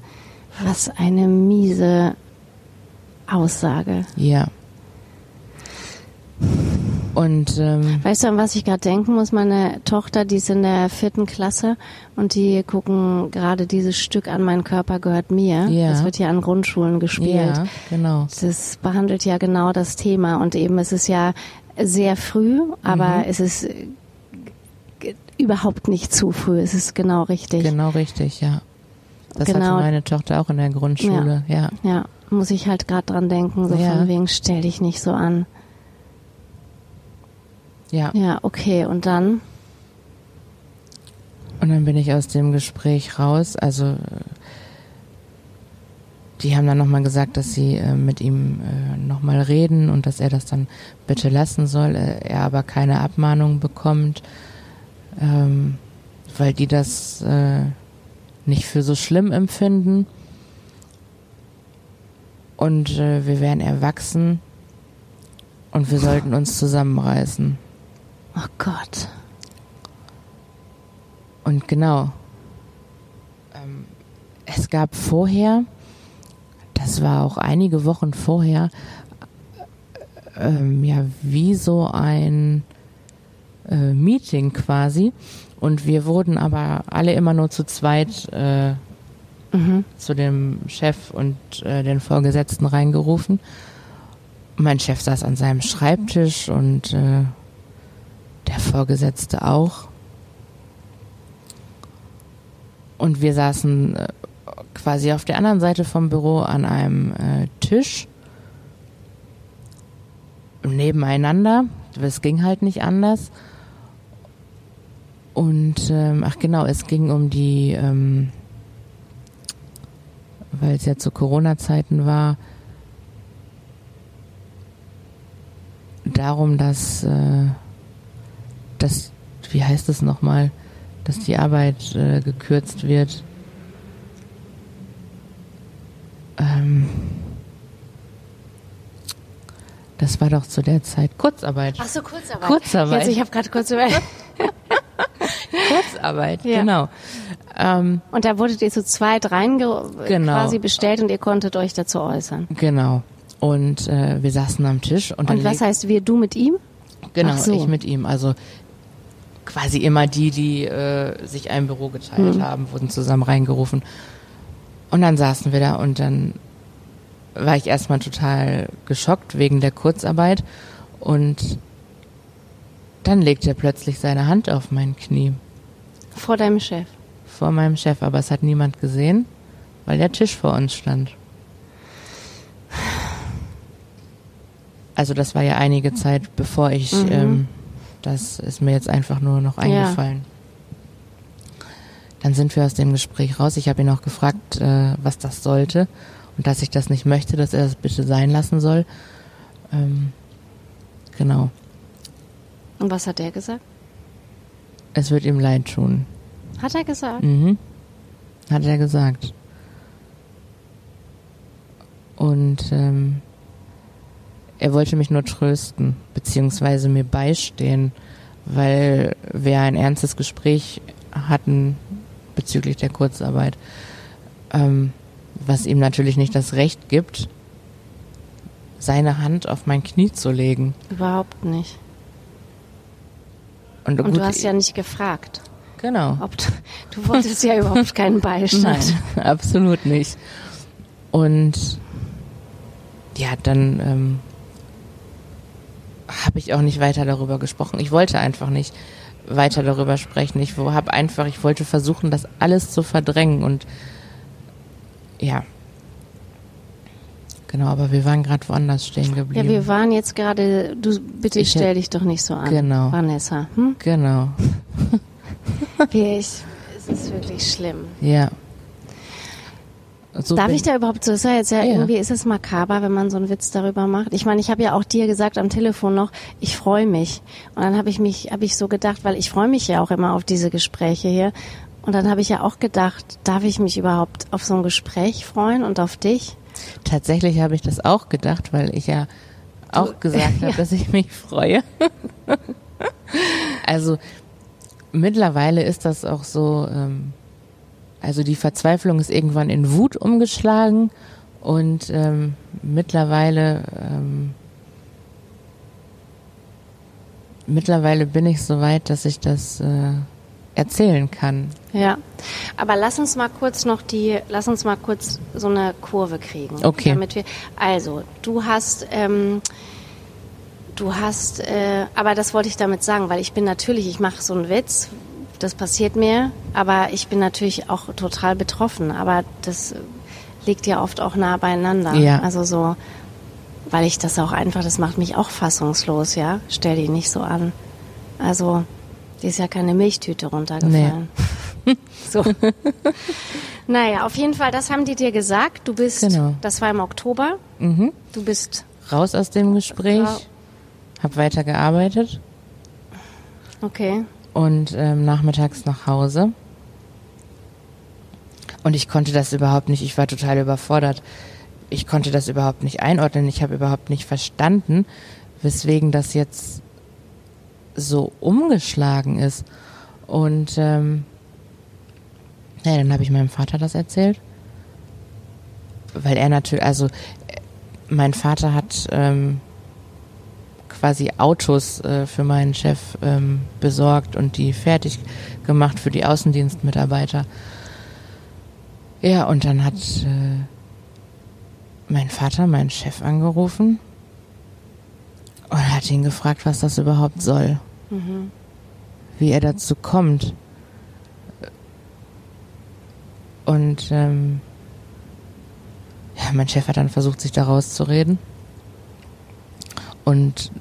was eine miese Aussage. Ja. Und ähm, Weißt du, an was ich gerade denken muss? Meine Tochter, die ist in der vierten Klasse und die gucken gerade dieses Stück an Mein Körper gehört mir. Ja. Das wird ja an Grundschulen gespielt. ja, genau. Das behandelt ja genau das Thema und eben es ist ja sehr früh, aber Mhm. es ist überhaupt nicht zu früh. Es ist genau richtig. Genau richtig, ja. Das Genau. hatte meine Tochter auch in der Grundschule, ja. Ja, muss ich halt gerade dran denken, so Ja. von wegen stell dich nicht so an. Ja. Ja, okay, und dann? Und dann bin ich aus dem Gespräch raus. Also äh, die haben dann nochmal gesagt, dass sie äh, mit ihm äh, nochmal reden und dass er das dann bitte lassen soll, äh, er aber keine Abmahnung bekommt, ähm, weil die das äh, nicht für so schlimm empfinden. Und äh, wir wären erwachsen und wir sollten uns zusammenreißen. Oh Gott. Und genau. Ähm, es gab vorher, das war auch einige Wochen vorher, äh, ähm, ja, wie so ein äh, Meeting quasi. Und wir wurden aber alle immer nur zu zweit äh, Mhm. zu dem Chef und äh, den Vorgesetzten reingerufen. Mein Chef saß an seinem Schreibtisch und äh, der Vorgesetzte auch. Und wir saßen äh, quasi auf der anderen Seite vom Büro an einem äh, Tisch nebeneinander. Es ging halt nicht anders. Und ähm, ach genau, es ging um die, ähm, weil es ja zu Corona-Zeiten war, darum, dass, äh, dass wie heißt es nochmal, dass die Arbeit äh, gekürzt wird. Ähm, das war doch zu der Zeit Kurzarbeit. Ach so, Kurzarbeit. Kurzarbeit. Jetzt, ich habe gerade kurz über. Kurzarbeit, Ja. genau. Ähm, Und da wurdet ihr zu zweit reinge Genau. quasi bestellt und ihr konntet euch dazu äußern. genau. Und äh, wir saßen am Tisch und Und was heißt wir, du mit ihm? Genau, so. ich mit ihm. Also quasi immer die, die äh, sich ein Büro geteilt Mhm. haben, wurden zusammen reingerufen. Und dann saßen wir da und dann war ich erstmal total geschockt wegen der Kurzarbeit und dann legte er plötzlich seine Hand auf mein Knie Vor deinem Chef. vor meinem Chef, aber es hat niemand gesehen, weil der Tisch vor uns stand. Also das war ja einige Zeit, bevor ich, Mhm. ähm, das ist mir jetzt einfach nur noch eingefallen. Dann sind wir aus dem Gespräch raus. Ich habe ihn auch gefragt, äh, was das sollte und dass ich das nicht möchte, dass er das bitte sein lassen soll. Ähm, genau. Und was hat er gesagt? Es wird ihm leid tun. Hat er gesagt? Mhm. Hat er gesagt. Und ähm, er wollte mich nur trösten, beziehungsweise mir beistehen, weil wir ein ernstes Gespräch hatten bezüglich der Kurzarbeit, ähm, was ihm natürlich nicht das Recht gibt, seine Hand auf mein Knie zu legen. Überhaupt nicht. Und, Und gut, du hast ja nicht gefragt. genau. Ob du, du wolltest ja überhaupt keinen Beistand. Nein, absolut nicht. Und ja, dann ähm, habe ich auch nicht weiter darüber gesprochen. Ich wollte einfach nicht weiter darüber sprechen. Ich habe einfach, ich wollte versuchen, das alles zu verdrängen und ja. Genau, aber wir waren gerade woanders stehen Ja, geblieben. wir waren jetzt gerade, du bitte Ich- stell dich doch nicht so an. Genau. Vanessa. Hm? genau, ich, es ist wirklich schlimm. ja. So Darf ich da überhaupt so? Ist ja jetzt ja, Ja. irgendwie ist es makaber, wenn man so einen Witz darüber macht. Ich meine, ich habe ja auch dir gesagt am Telefon noch, ich freue mich. Und dann habe ich mich, habe ich so gedacht, weil ich freue mich ja auch immer auf diese Gespräche hier. Und dann habe ich ja auch gedacht, darf ich mich überhaupt auf so ein Gespräch freuen und auf dich? Tatsächlich habe ich das auch gedacht, weil ich ja auch gesagt habe, ja. dass ich mich freue. also mittlerweile ist das auch so, ähm, also die Verzweiflung ist irgendwann in Wut umgeschlagen und ähm, mittlerweile ähm, mittlerweile bin ich so weit, dass ich das äh, erzählen kann. Ja. Aber lass uns mal kurz noch die, lass uns mal kurz so eine Kurve kriegen. Okay. Damit wir, also, du hast, ähm, du hast, äh, aber das wollte ich damit sagen, weil ich bin natürlich, ich mache so einen Witz, das passiert mir, aber ich bin natürlich auch total betroffen. Aber das liegt ja oft auch nah beieinander. Ja. Also so, weil ich das auch einfach, das macht mich auch fassungslos, ja. Stell die nicht so an. Also, die ist ja keine Milchtüte runtergefallen. so. naja, auf jeden Fall, das haben die dir gesagt. Du bist, Genau. das war im Oktober. Mhm. Du bist, Raus aus dem Gespräch, Ja. habe weiter gearbeitet okay. Und ähm, nachmittags nach Hause. Und ich konnte das überhaupt nicht, ich war total überfordert. Ich konnte das überhaupt nicht einordnen, ich habe überhaupt nicht verstanden, weswegen das jetzt so umgeschlagen ist. Und ähm, ja, dann habe ich meinem Vater das erzählt. Weil er natürlich, also äh, mein Vater hat ähm, quasi Autos äh, für meinen Chef ähm, besorgt und die fertig gemacht für die Außendienstmitarbeiter. Ja, und dann hat äh, mein Vater meinen Chef angerufen und hat ihn gefragt, was das überhaupt soll. Wie er dazu kommt. Und ähm, ja, mein Chef hat dann versucht, sich da rauszureden. Und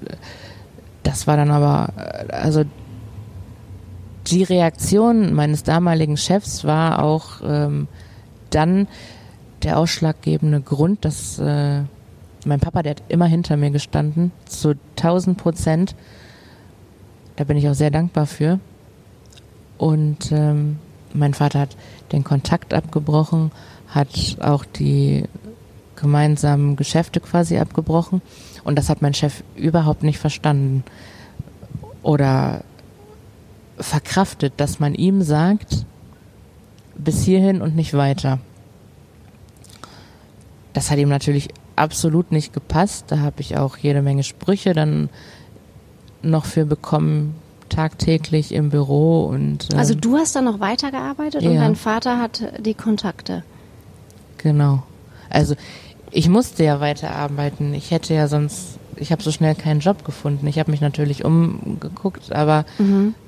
das war dann aber, also die Reaktion meines damaligen Chefs war auch ähm, dann der ausschlaggebende Grund, dass äh, mein Papa, der hat immer hinter mir gestanden, zu 1000 Prozent. Da bin ich auch sehr dankbar für. Und ähm, mein Vater hat den Kontakt abgebrochen, hat auch die gemeinsamen Geschäfte quasi abgebrochen. Und das hat mein Chef überhaupt nicht verstanden oder verkraftet, dass man ihm sagt, bis hierhin und nicht weiter. Das hat ihm natürlich absolut nicht gepasst. Da habe ich auch jede Menge Sprüche dann noch für bekommen, tagtäglich im Büro und ähm, Also du hast dann noch weitergearbeitet und Ja. dein Vater hat die Kontakte. Genau. Also ich musste ja weiterarbeiten. Ich hätte ja sonst, ich habe so schnell keinen Job gefunden. Ich habe mich natürlich umgeguckt, aber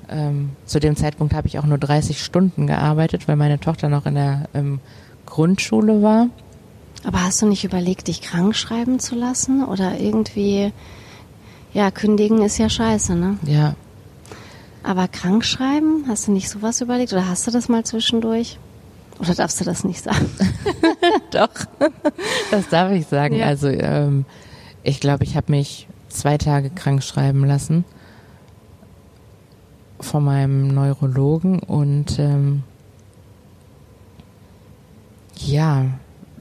ähm, zu dem Zeitpunkt habe ich auch nur 30 Stunden gearbeitet, weil meine Tochter noch in der ähm, Grundschule war. Aber hast du nicht überlegt, dich krank schreiben zu lassen oder irgendwie, ja, kündigen ist ja scheiße, ne? Ja, Aber krank schreiben, hast du nicht sowas überlegt oder hast du das mal zwischendurch? Oder darfst du das nicht sagen? doch. das darf ich sagen. Ja. Also ähm, ich glaube, ich habe mich zwei Tage krank schreiben lassen von meinem Neurologen und ähm, ja,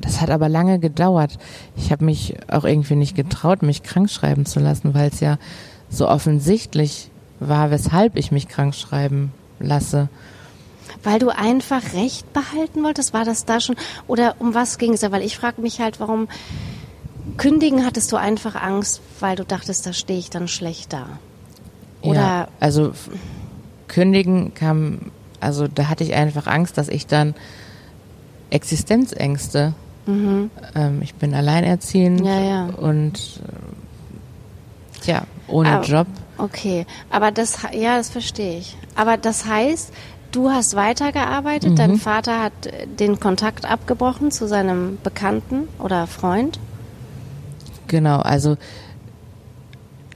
das hat aber lange gedauert. Ich habe mich auch irgendwie nicht getraut, mich krank schreiben zu lassen, weil es ja so offensichtlich war, weshalb ich mich krank schreiben lasse. Weil du einfach Recht behalten wolltest? War das da schon? Oder um was ging es da? Weil ich frage mich halt, warum kündigen hattest du einfach Angst, weil du dachtest, da stehe ich dann schlecht da. Oder ja, also kündigen kam, also da hatte ich einfach Angst, dass ich dann Existenzängste. Ähm, ich bin alleinerziehend Mhm. Ja, ja. und ja, ohne Aber- Job. Okay, aber das, ja, das verstehe ich. Aber das heißt, du hast weitergearbeitet, Mhm. dein Vater hat äh, den Kontakt abgebrochen zu seinem Bekannten oder Freund. Genau, also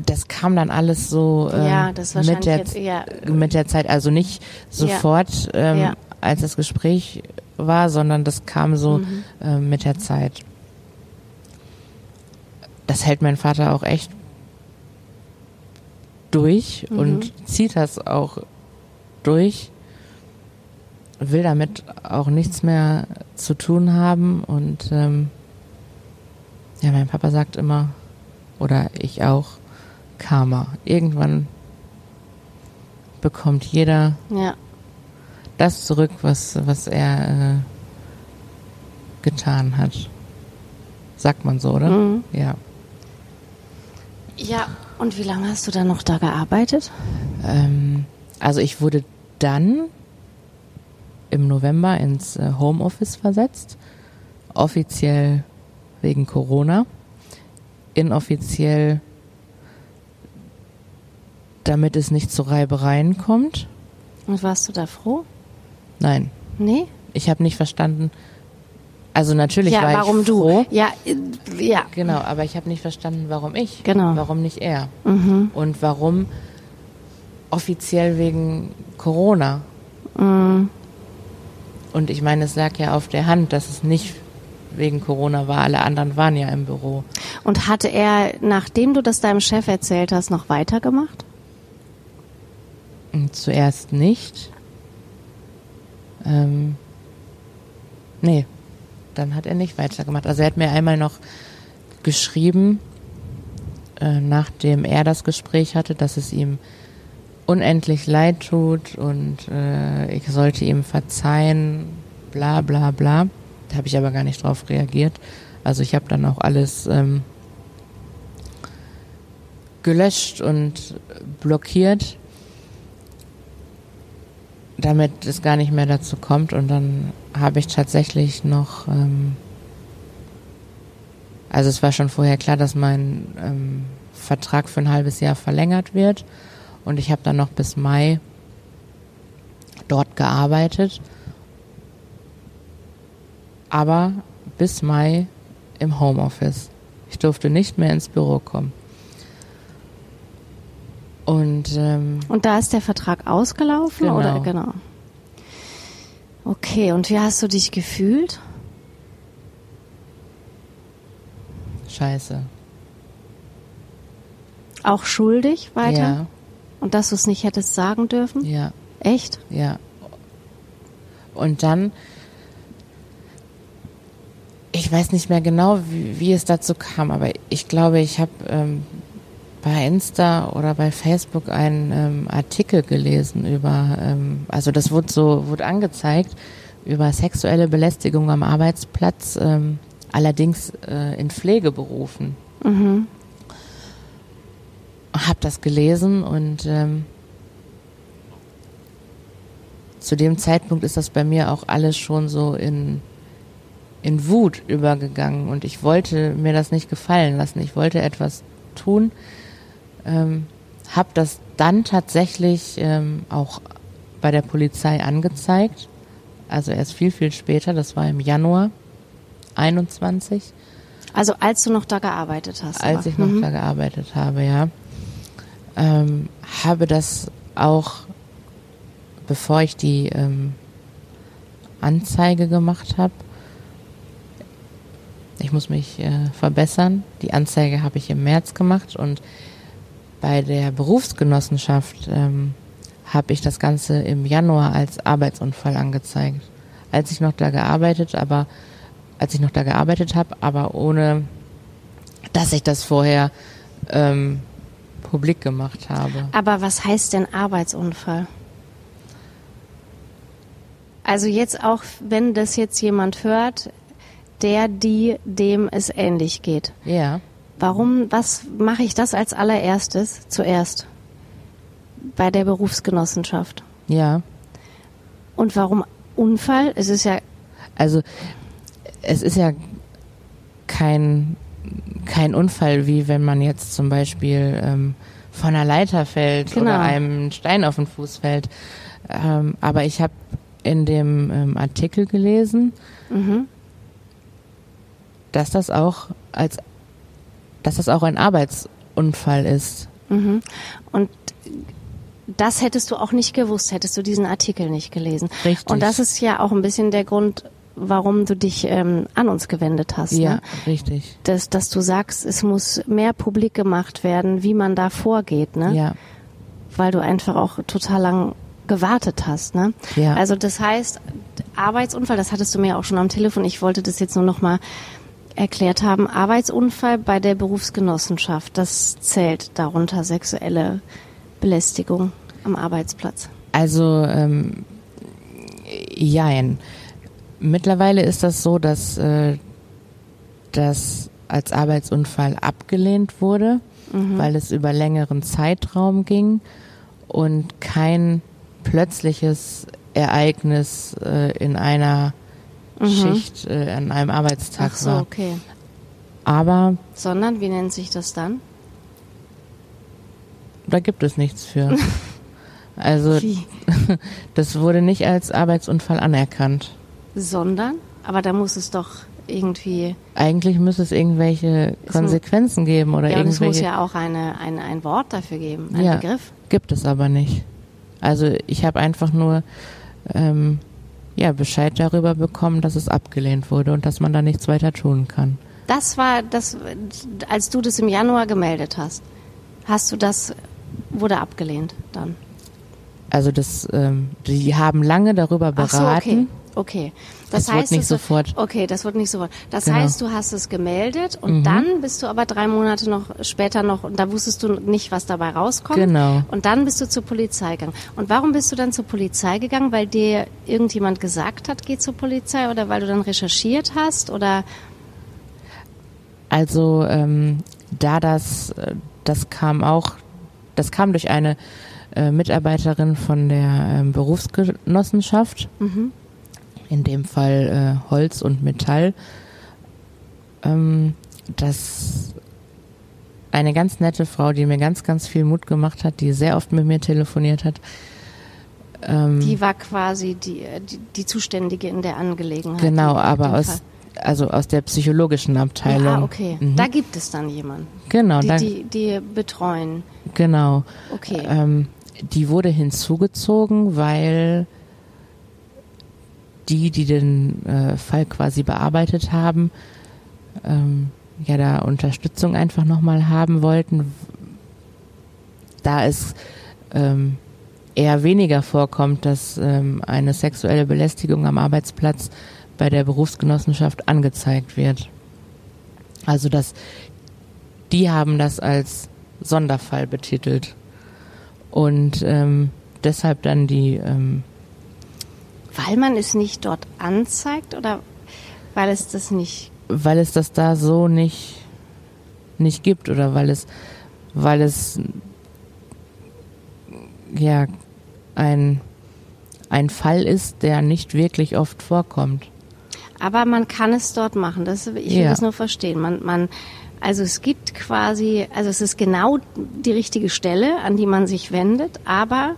das kam dann alles so ähm, Ja, mit, der, jetzt eher- mit der Zeit, also nicht sofort, ähm, Ja. als das Gespräch war, sondern das kam so Mhm. ähm, mit der Zeit. Das hält mein Vater auch echt durch Mhm. und zieht das auch durch, will damit auch nichts mehr zu tun haben und ähm, ja, mein Papa sagt immer, oder ich auch, Karma. Irgendwann bekommt jeder Ja, das zurück, was, was er äh, getan hat. Sagt man so, oder? Mhm. Ja. ja. Und wie lange hast du dann noch da gearbeitet? Ähm, also ich wurde dann im November ins äh, Homeoffice versetzt. Offiziell wegen Corona. Inoffiziell, damit es nicht zu Reibereien kommt. Und warst du da froh? Nein. Nee? Ich habe nicht verstanden. Also natürlich ja, war warum ich du? froh. Ja, äh, ja. Genau, aber ich habe nicht verstanden, warum ich. Genau. Warum nicht er? Mhm. Und warum offiziell wegen Corona? Mhm. Und ich meine, es lag ja auf der Hand, dass es nicht wegen Corona war. Alle anderen waren ja im Büro. Und hatte er, nachdem du das deinem Chef erzählt hast, noch weitergemacht? Und zuerst nicht. Ähm, nee, dann hat er nicht weitergemacht. Also er hat mir einmal noch geschrieben, äh, nachdem er das Gespräch hatte, dass es ihm unendlich leid tut und äh, ich sollte ihm verzeihen, bla bla bla. Da habe ich aber gar nicht drauf reagiert. Also ich habe dann auch alles ähm, gelöscht und blockiert, damit es gar nicht mehr dazu kommt. Und dann habe ich tatsächlich noch, ähm, also es war schon vorher klar, dass mein ähm, Vertrag für ein halbes Jahr verlängert wird. Und ich habe dann noch bis Mai dort gearbeitet. Aber bis Mai im Homeoffice. Ich durfte nicht mehr ins Büro kommen. Und ähm, Und da ist der Vertrag ausgelaufen Genau. oder genau? Okay, und wie hast du dich gefühlt? scheiße. Auch schuldig weiter? Ja, Und dass du es nicht hättest sagen dürfen? ja, Echt? ja. Und dann, ich weiß nicht mehr genau, wie, wie es dazu kam, aber ich glaube, ich habe ähm, bei Insta oder bei Facebook einen ähm, Artikel gelesen über, ähm, also das wurde so, wurde angezeigt, über sexuelle Belästigung am Arbeitsplatz, ähm, allerdings äh, in Pflegeberufen. Mhm. Hab das gelesen und ähm, zu dem Zeitpunkt ist das bei mir auch alles schon so in, in Wut übergegangen und ich wollte mir das nicht gefallen lassen. Ich wollte etwas tun. Ähm, hab das dann tatsächlich ähm, auch bei der Polizei angezeigt. Also erst viel, viel später, das war im Januar 21 Also als du noch da gearbeitet hast. als aber. ich noch Mhm. da gearbeitet habe, ja. Ähm, habe das auch, bevor ich die ähm, Anzeige gemacht habe, ich muss mich äh, verbessern. Die Anzeige habe ich im März gemacht und bei der Berufsgenossenschaft ähm, habe ich das Ganze im Januar als Arbeitsunfall angezeigt. Als ich noch da gearbeitet, aber als ich noch da gearbeitet habe, aber ohne dass ich das vorher ähm, publik gemacht habe. Aber was heißt denn Arbeitsunfall? Also jetzt auch, wenn das jetzt jemand hört, der, die, dem es ähnlich geht. Ja. Warum, was mache ich das als allererstes zuerst bei der Berufsgenossenschaft? Ja. Und warum Unfall? Es ist ja, Also es ist ja kein, kein Unfall, wie wenn man jetzt zum Beispiel ähm, von einer Leiter fällt Genau. oder einem ein Stein auf den Fuß fällt. Ähm, aber ich habe in dem ähm, Artikel gelesen, mhm. dass das auch als dass das auch ein Arbeitsunfall ist. Mhm. Und das hättest du auch nicht gewusst, hättest du diesen Artikel nicht gelesen. Richtig. Und das ist ja auch ein bisschen der Grund, warum du dich ähm, an uns gewendet hast. Ja, Ne? richtig. Dass, dass du sagst, es muss mehr publik gemacht werden, wie man da vorgeht, ne? Ja. Weil du einfach auch total lang gewartet hast, ne? Ja. Also das heißt, Arbeitsunfall, das hattest du mir auch schon am Telefon, ich wollte das jetzt nur noch mal erklärt haben. Arbeitsunfall bei der Berufsgenossenschaft, das zählt darunter sexuelle Belästigung am Arbeitsplatz. Also, ähm, jein. Mittlerweile ist das so, dass äh, das als Arbeitsunfall abgelehnt wurde, weil es über längeren Zeitraum ging und kein plötzliches Ereignis äh, in einer Schicht, äh, an einem Arbeitstag Ach so, war. okay. Aber Sondern, wie nennt sich das dann? da gibt es nichts für. Also das wurde nicht als Arbeitsunfall anerkannt. Sondern? Aber da muss es doch irgendwie. Eigentlich müsste es irgendwelche Konsequenzen geben oder ja, irgendwelche. Es muss ja auch eine, eine, ein Wort dafür geben, ein ja, Begriff. Gibt es aber nicht. Also ich habe einfach nur ähm, ja, Bescheid darüber bekommen, dass es abgelehnt wurde und dass man da nichts weiter tun kann. Das war das, als du das im Januar gemeldet hast. Hast du das, wurde abgelehnt dann? Also das, ähm, die haben lange darüber beraten. Ach so, okay. Okay. Das, das heißt, wird nicht du, sofort. Okay, das wird nicht sofort. Das Genau. heißt, du hast es gemeldet und Mhm. dann bist du aber drei Monate noch später noch, und da wusstest du nicht, was dabei rauskommt. Genau. Und dann bist du zur Polizei gegangen. Und warum bist du dann zur Polizei gegangen? Weil dir irgendjemand gesagt hat, geh zur Polizei oder weil du dann recherchiert hast oder? Also ähm, da das, äh, das kam auch, das kam durch eine äh, Mitarbeiterin von der ähm, Berufsgenossenschaft, Mhm. In dem Fall äh, Holz und Metall, ähm, dass eine ganz nette Frau, die mir ganz, ganz viel Mut gemacht hat, die sehr oft mit mir telefoniert hat. Ähm, Die war quasi die, die, die Zuständige in der Angelegenheit. genau, in aber aus, Fall. also aus der psychologischen Abteilung. Ja, ah, okay. Mhm. Da gibt es dann jemanden, genau, die, da, die, die betreuen. genau. Okay. Ähm, die wurde hinzugezogen, weil die, die den äh, Fall quasi bearbeitet haben, ähm, ja da Unterstützung einfach nochmal haben wollten, da es ähm, eher weniger vorkommt, dass ähm, eine sexuelle Belästigung am Arbeitsplatz bei der Berufsgenossenschaft angezeigt wird. Also dass die haben das als Sonderfall betitelt und ähm, deshalb dann die ähm, Weil man es nicht dort anzeigt oder weil es das nicht. weil es das da so nicht nicht gibt oder weil es weil es ja ein ein Fall ist, der nicht wirklich oft vorkommt. Aber man kann es dort machen. Das, ich will Ja. das nur verstehen. Man, man, also es gibt quasi, also es ist genau die richtige Stelle, an die man sich wendet, aber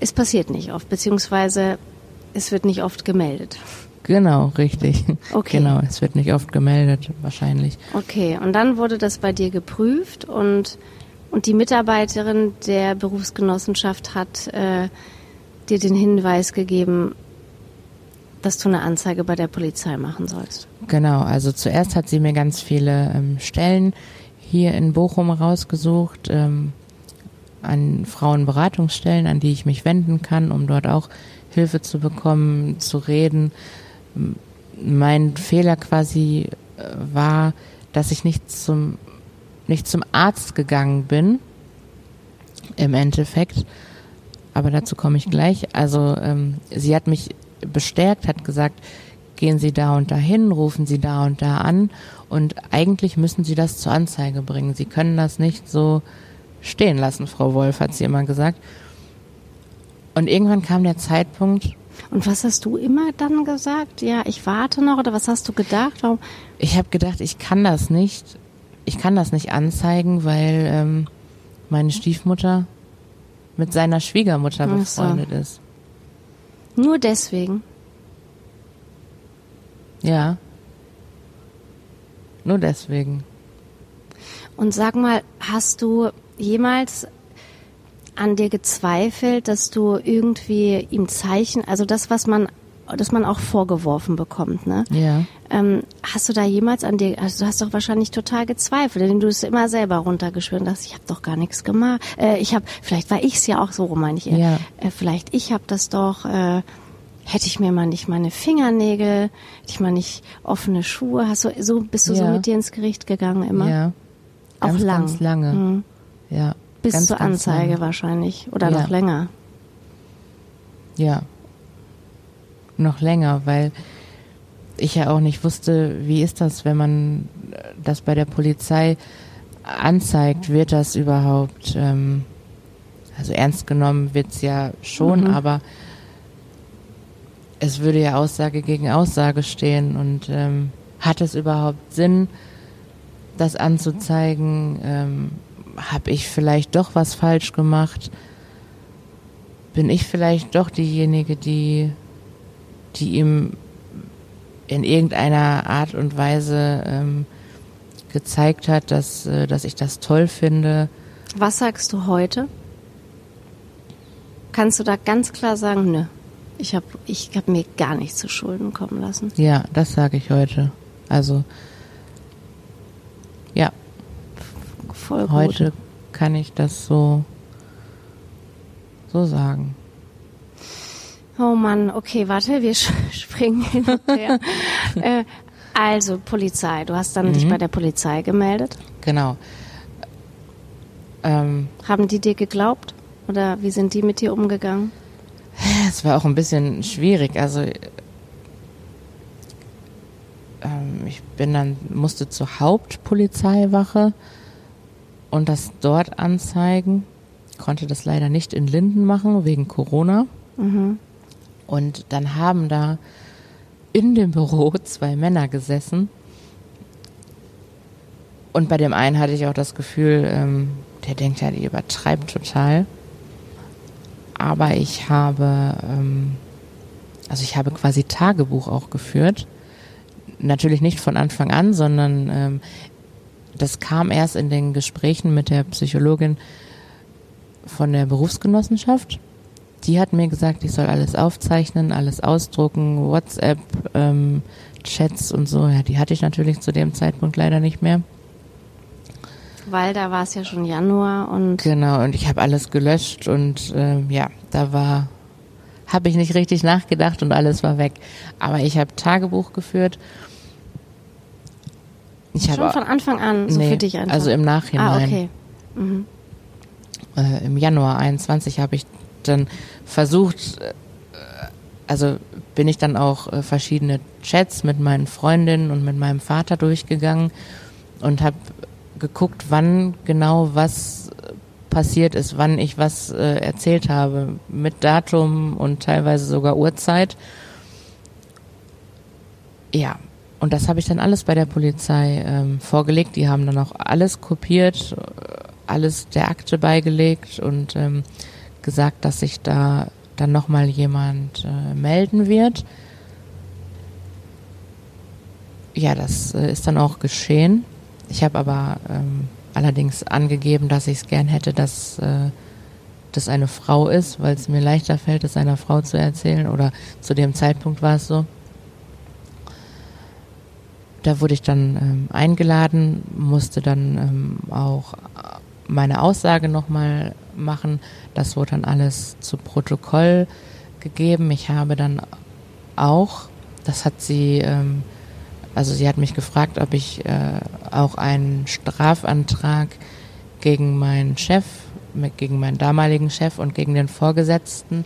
es passiert nicht oft, beziehungsweise es wird nicht oft gemeldet. Genau, richtig. Okay. Genau, es wird nicht oft gemeldet, wahrscheinlich. Okay, und dann wurde das bei dir geprüft und, und die Mitarbeiterin der Berufsgenossenschaft hat äh, dir den Hinweis gegeben, dass du eine Anzeige bei der Polizei machen sollst. Genau, also zuerst hat sie mir ganz viele ähm, Stellen hier in Bochum rausgesucht, ähm, an Frauenberatungsstellen, an die ich mich wenden kann, um dort auch Hilfe zu bekommen, zu reden. Mein Fehler quasi äh, war, dass ich nicht zum, nicht zum Arzt gegangen bin, im Endeffekt. Aber dazu komme ich gleich. Also ähm, sie hat mich bestärkt, hat gesagt, gehen Sie da und dahin, rufen Sie da und da an und eigentlich müssen Sie das zur Anzeige bringen. Sie können das nicht so stehen lassen, Frau Wolf, hat sie immer gesagt. Und irgendwann kam der Zeitpunkt, Und was hast du immer dann gesagt? Ja, ich warte noch oder was hast du gedacht? Warum? ich habe gedacht, ich kann das nicht, ich kann das nicht anzeigen, weil ähm, meine Stiefmutter mit seiner Schwiegermutter Ach so. befreundet ist. Nur deswegen. Ja. Nur deswegen. Und sag mal, hast du jemals an dir gezweifelt, dass du irgendwie ihm Zeichen, also das, was man, das man auch vorgeworfen bekommt, ne? Ja. Ähm, hast du da jemals an dir, also du hast doch wahrscheinlich total gezweifelt, denn du es immer selber runtergeschwört dachtest, ich habe doch gar nichts gemacht. Äh, ich habe, vielleicht war ich es ja auch so, meine ich eher. Ja. Äh, vielleicht ich habe das doch, äh, hätte ich mir mal nicht meine Fingernägel, hätte ich mal nicht offene Schuhe, hast du, so bist du so Ja. mit dir ins Gericht gegangen immer? Ja. Auch Ganz, lang. Ganz lange. Mhm. Ja. Bis ganz, zur ganz Anzeige lange. wahrscheinlich oder Ja. noch länger. Ja. Noch länger, weil ich ja auch nicht wusste, wie ist das, wenn man das bei der Polizei anzeigt, wird das überhaupt, ähm, also ernst genommen wird's ja schon, Mhm. aber es würde ja Aussage gegen Aussage stehen und ähm, hat es überhaupt Sinn, das anzuzeigen? Ähm, Habe ich vielleicht doch was falsch gemacht? bin ich vielleicht doch diejenige, die, die ihm in irgendeiner Art und Weise ähm, gezeigt hat, dass, äh, dass ich das toll finde. Was sagst du heute? Kannst du da ganz klar sagen, nö, ich habe ich hab mir gar nichts zu Schulden kommen lassen? Ja, das sage ich heute. Also, ja. Voll gut. Heute kann ich das so, so sagen. Oh Mann, okay, warte, wir springen hin und her. äh, also, Polizei. Du hast dann Mhm. dich bei der Polizei gemeldet. Genau. Ähm, Haben die dir geglaubt? Oder wie sind die mit dir umgegangen? Es war auch ein bisschen schwierig. Also ähm, ich bin dann musste zur Hauptpolizeiwache und das dort anzeigen. Konnte das leider nicht in Linden machen wegen Corona. Und dann haben da in dem Büro zwei Männer gesessen. Und bei dem einen hatte ich auch das Gefühl, ähm, der denkt ja, die übertreibt total aber ich habe, ähm, also ich habe quasi Tagebuch auch geführt. Natürlich nicht von Anfang an, sondern ähm, das kam erst in den Gesprächen mit der Psychologin von der Berufsgenossenschaft. Die hat mir gesagt, ich soll alles aufzeichnen, alles ausdrucken, WhatsApp, ähm, Chats und so. Ja, die hatte ich natürlich zu dem Zeitpunkt leider nicht mehr. Weil da war es ja schon Januar und Genau, und ich habe alles gelöscht und ähm, ja, da war, habe ich nicht richtig nachgedacht und alles war weg. Aber ich habe Tagebuch geführt. Ich schon habe von Anfang an, so nee, für dich einfach. also im Nachhinein. Ah, okay. äh, im Januar 21 habe ich dann versucht, äh, also bin ich dann auch äh, verschiedene Chats mit meinen Freundinnen und mit meinem Vater durchgegangen und habe geguckt, wann genau was passiert ist, wann ich was äh, erzählt habe, mit Datum und teilweise sogar Uhrzeit. Ja, und das habe ich dann alles bei der Polizei ähm, vorgelegt. Die haben dann auch alles kopiert, alles der Akte beigelegt und ähm, gesagt, dass sich da dann nochmal jemand äh, melden wird. Ja, das äh, ist dann auch geschehen. Ich habe aber ähm, allerdings angegeben, dass ich es gern hätte, dass äh, das eine Frau ist, weil es mir leichter fällt, es einer Frau zu erzählen. Oder zu dem Zeitpunkt war es so. Da wurde ich dann ähm, eingeladen, musste dann ähm, auch meine Aussage nochmal machen. Das wurde dann alles zu Protokoll gegeben. Ich habe dann auch, das hat sie, ähm, also sie hat mich gefragt, ob ich äh, auch einen Strafantrag gegen meinen Chef, mit, gegen meinen damaligen Chef und gegen den Vorgesetzten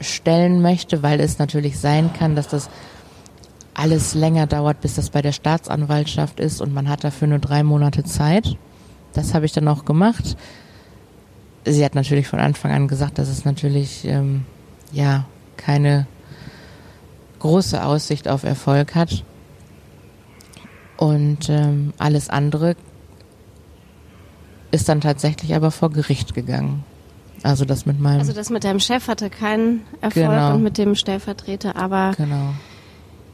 stellen möchte, weil es natürlich sein kann, dass das alles länger dauert, bis das bei der Staatsanwaltschaft ist und man hat dafür nur drei Monate Zeit. Das habe ich dann auch gemacht. Sie hat natürlich von Anfang an gesagt, dass es natürlich ähm, ja keine große Aussicht auf Erfolg hat. Und ähm, alles andere ist dann tatsächlich aber vor Gericht gegangen. Also das mit meinem Also das mit deinem Chef hatte keinen Erfolg Genau. und mit dem Stellvertreter, aber genau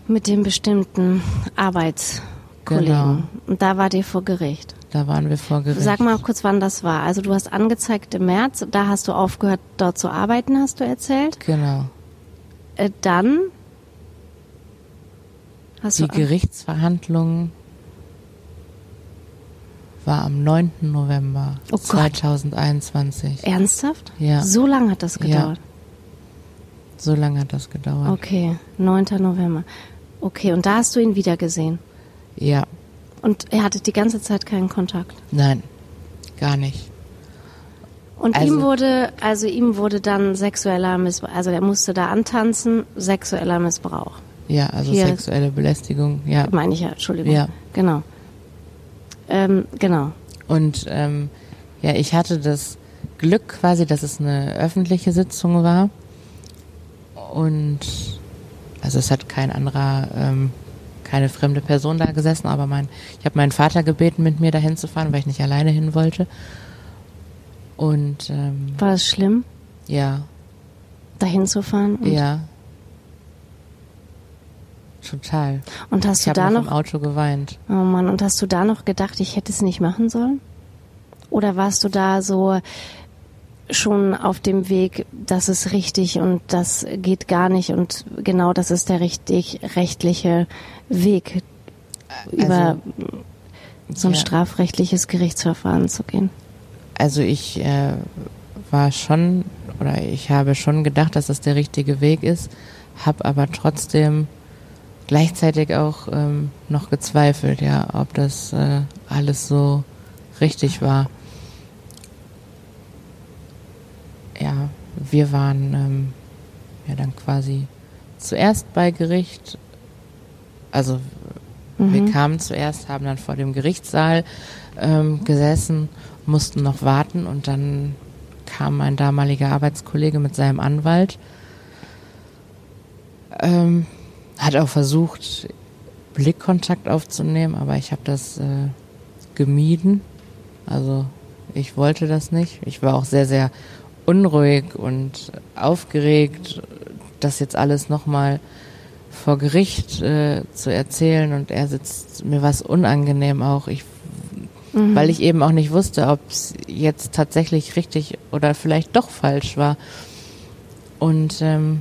mit dem bestimmten Arbeitskollegen. Genau. Und da war dir vor Gericht. da waren wir vor Gericht. Sag mal kurz, wann das war. Also du hast angezeigt im März, da hast du aufgehört, dort zu arbeiten, hast du erzählt. Genau. Äh, dann hast Die du Gerichtsverhandlung war am 9. November Oh Gott. 2021. ernsthaft? Ja. So lange hat das Ja. gedauert. So lange hat das gedauert. Okay, 9. November. Okay, und da hast du ihn wieder gesehen. Ja, Und er hatte die ganze Zeit keinen Kontakt. nein, gar nicht. Und Also- ihm wurde, also ihm wurde dann sexueller Missbrauch, also er musste da antanzen, sexueller Missbrauch. Ja, also Hier- sexuelle Belästigung, ja. Meine ich ja, Entschuldigung. Ja. Genau. Ähm, genau. Und ähm, ja, ich hatte das Glück quasi, dass es eine öffentliche Sitzung war. Und also es hat kein anderer, ähm, keine fremde Person da gesessen, aber mein, ich habe meinen Vater gebeten, mit mir dahin zu fahren, weil ich nicht alleine hin wollte. Und ähm, War das schlimm? ja, dahin zu fahren? Ja. Total. Und hast ich du da noch noch im Auto geweint. Oh Mann, und hast du da noch gedacht, ich hätte es nicht machen sollen? Oder warst du da so schon auf dem Weg, das ist richtig und das geht gar nicht und genau das ist der richtig rechtliche Weg, über so ein ja. strafrechtliches Gerichtsverfahren zu gehen? Also ich äh, war schon oder ich habe schon gedacht, dass das der richtige Weg ist, habe aber trotzdem gleichzeitig auch ähm, noch gezweifelt, ja, ob das äh, alles so richtig war. Ja, wir waren ähm, ja dann quasi zuerst bei Gericht, also wir Mhm. kamen zuerst, haben dann vor dem Gerichtssaal ähm, gesessen, mussten noch warten und dann kam mein damaliger Arbeitskollege mit seinem Anwalt. Ähm, hat auch versucht, Blickkontakt aufzunehmen, aber ich habe das äh, gemieden. Also ich wollte das nicht. Ich war auch sehr, sehr unruhig und aufgeregt, das jetzt alles nochmal vor Gericht äh, zu erzählen und er sitzt, mir war es unangenehm auch, ich, Mhm. weil ich eben auch nicht wusste, ob es jetzt tatsächlich richtig oder vielleicht doch falsch war. Und ähm,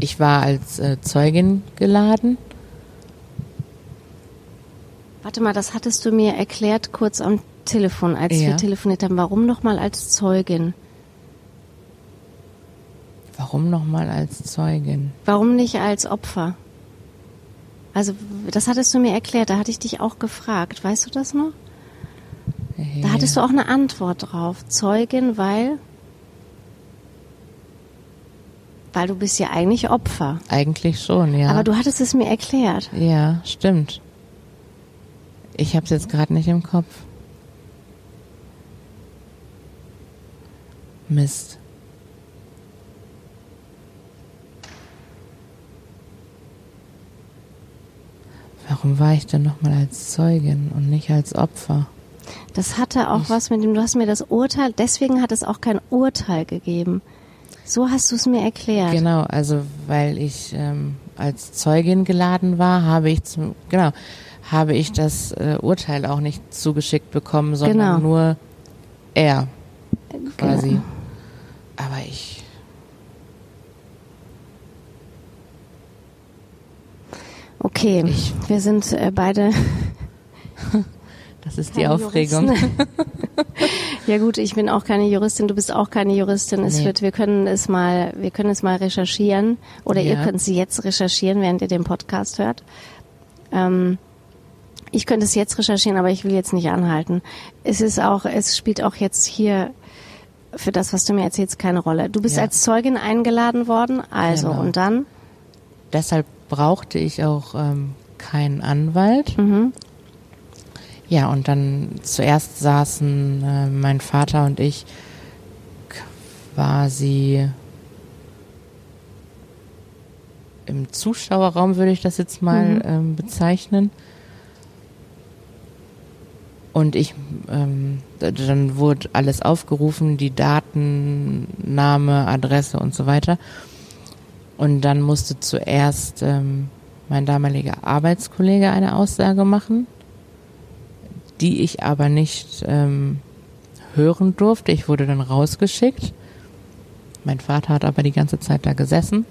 ich war als äh, Zeugin geladen. Warte mal, das hattest du mir erklärt kurz am Telefon, als Ja. wir telefoniert haben. Warum nochmal als Zeugin? Warum nochmal als Zeugin? Warum nicht als Opfer? Also, das hattest du mir erklärt, da hatte ich dich auch gefragt. Weißt du das noch? Da hattest du auch eine Antwort drauf. Zeugin, weil. Weil du bist ja eigentlich Opfer. Eigentlich schon, ja. Aber du hattest es mir erklärt. Ja, stimmt. Ich hab's jetzt gerade nicht im Kopf. Mist. Warum war ich denn nochmal als Zeugin und nicht als Opfer? Das hatte auch was mit dem, du hast mir das Urteil, deswegen hat es auch kein Urteil gegeben. So hast du es mir erklärt. Genau, also weil ich ähm, als Zeugin geladen war, habe ich zum, genau, habe ich das äh, Urteil auch nicht zugeschickt bekommen, sondern Genau. nur er quasi. Genau. Aber ich, Okay, Ich- wir sind äh, beide. das ist die Aufregung. Ja gut, ich bin auch keine Juristin, du bist auch keine Juristin. Es Nee. wird, wir können es mal, wir können es mal recherchieren oder ihr Ja. könnt es jetzt recherchieren, während ihr den Podcast hört. Ähm, ich könnte es jetzt recherchieren, aber ich will jetzt nicht anhalten. Es ist auch, es spielt auch jetzt hier für das, was du mir erzählst, keine Rolle. Du bist Ja. als Zeugin eingeladen worden, also Genau. und dann? Deshalb brauchte ich auch ähm, keinen Anwalt. Mhm. Ja, und dann zuerst saßen äh, mein Vater und ich quasi im Zuschauerraum, würde ich das jetzt mal Mhm. ähm, bezeichnen. Und ich, ähm, dann wurde alles aufgerufen, die Daten, Name, Adresse und so weiter. Und dann musste zuerst ähm, mein damaliger Arbeitskollege eine Aussage machen, die ich aber nicht ähm, hören durfte. Ich wurde dann rausgeschickt. Mein Vater hat aber die ganze Zeit da gesessen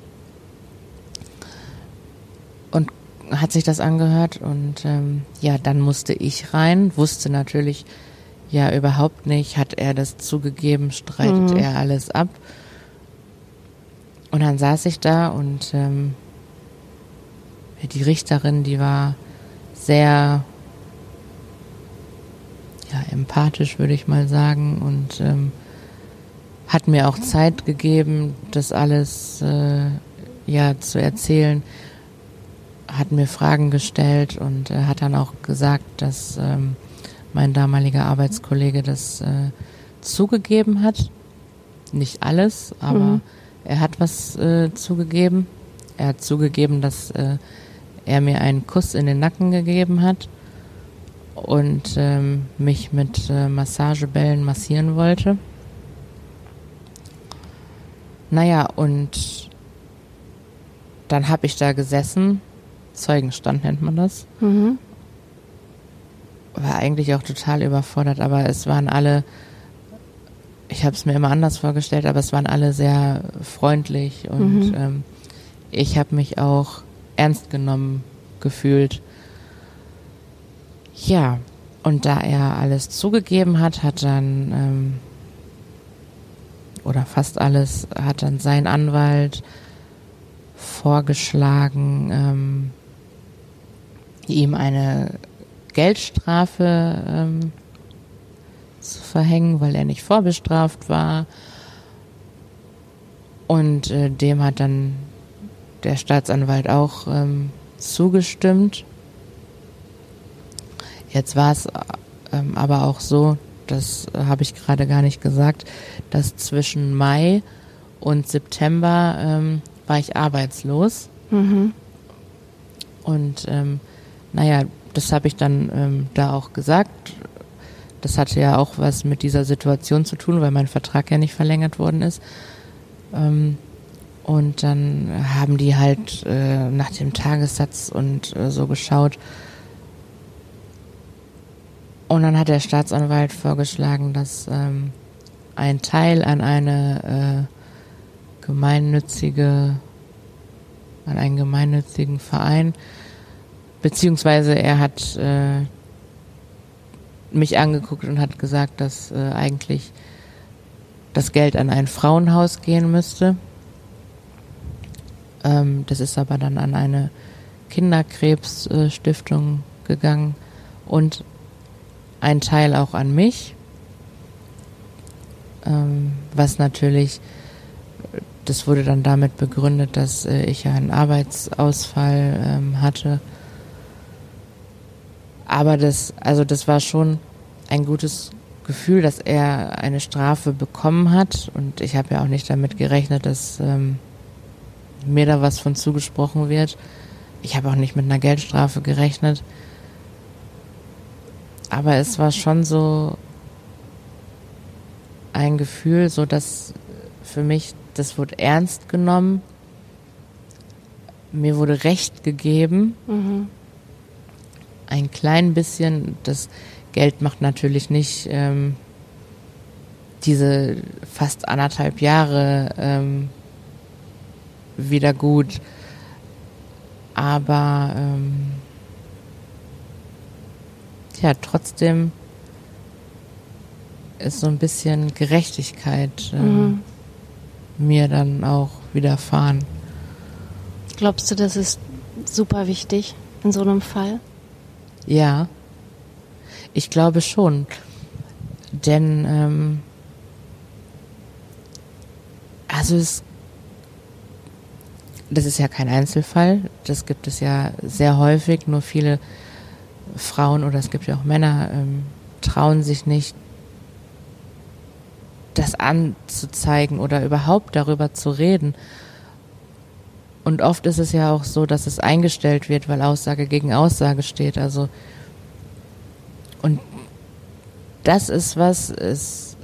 und hat sich das angehört und ähm, ja, dann musste ich rein, wusste natürlich ja überhaupt nicht, hat er das zugegeben, streitet Mhm. er alles ab. Und dann saß ich da und ähm, die Richterin, die war sehr ja, empathisch, würde ich mal sagen, und ähm, hat mir auch Zeit gegeben, das alles äh, ja zu erzählen, hat mir Fragen gestellt und äh, hat dann auch gesagt, dass ähm, mein damaliger Arbeitskollege das äh, zugegeben hat. Nicht alles, aber Mhm. er hat was äh, zugegeben. Er hat zugegeben, dass äh, er mir einen Kuss in den Nacken gegeben hat und ähm, mich mit äh, Massagebällen massieren wollte. Naja, und dann habe ich da gesessen, Zeugenstand nennt man das. Mhm. War eigentlich auch total überfordert, aber es waren alle, ich habe es mir immer anders vorgestellt, aber es waren alle sehr freundlich und Mhm. ähm, ich habe mich auch ernst genommen gefühlt. Ja, und da er alles zugegeben hat, hat dann, ähm, oder fast alles, hat dann sein Anwalt vorgeschlagen, ähm, ihm eine Geldstrafe ähm, zu verhängen, weil er nicht vorbestraft war. Und äh, dem hat dann der Staatsanwalt auch ähm, zugestimmt. Jetzt war es ähm, aber auch so, das äh, habe ich gerade gar nicht gesagt, dass zwischen Mai und September ähm, war ich arbeitslos. Mhm. Und ähm, naja, das habe ich dann ähm, da auch gesagt. Das hatte ja auch was mit dieser Situation zu tun, weil mein Vertrag ja nicht verlängert worden ist. Ähm, und dann haben die halt äh, nach dem Tagessatz und äh, so geschaut. Und dann hat der Staatsanwalt vorgeschlagen, dass ähm, ein Teil an eine äh, gemeinnützige, an einen gemeinnützigen Verein, beziehungsweise er hat äh, mich angeguckt und hat gesagt, dass äh, eigentlich das Geld an ein Frauenhaus gehen müsste. Ähm, das ist aber dann an eine Kinderkrebsstiftung gegangen und ein Teil auch an mich, ähm, was natürlich, das wurde dann damit begründet, dass äh, ich einen Arbeitsausfall ähm, hatte. Aber das, also das war schon ein gutes Gefühl, dass er eine Strafe bekommen hat und ich habe ja auch nicht damit gerechnet, dass ähm, mir da was von zugesprochen wird. Ich habe auch nicht mit einer Geldstrafe gerechnet. Aber es war schon so ein Gefühl, so dass für mich, das wurde ernst genommen. Mir wurde Recht gegeben. Mhm. Ein klein bisschen, das Geld macht natürlich nicht ähm, diese fast anderthalb Jahre ähm, wieder gut. Aber ähm, ja, trotzdem ist so ein bisschen Gerechtigkeit ähm, mir dann auch widerfahren. Glaubst du, das ist super wichtig in so einem Fall? Ja, ich glaube schon. Denn, ähm, also es, das ist ja kein Einzelfall, das gibt es ja sehr häufig, nur viele Frauen oder es gibt ja auch Männer, ähm, trauen sich nicht, das anzuzeigen oder überhaupt darüber zu reden. Und oft ist es ja auch so, dass es eingestellt wird, weil Aussage gegen Aussage steht. Also und das ist was, es,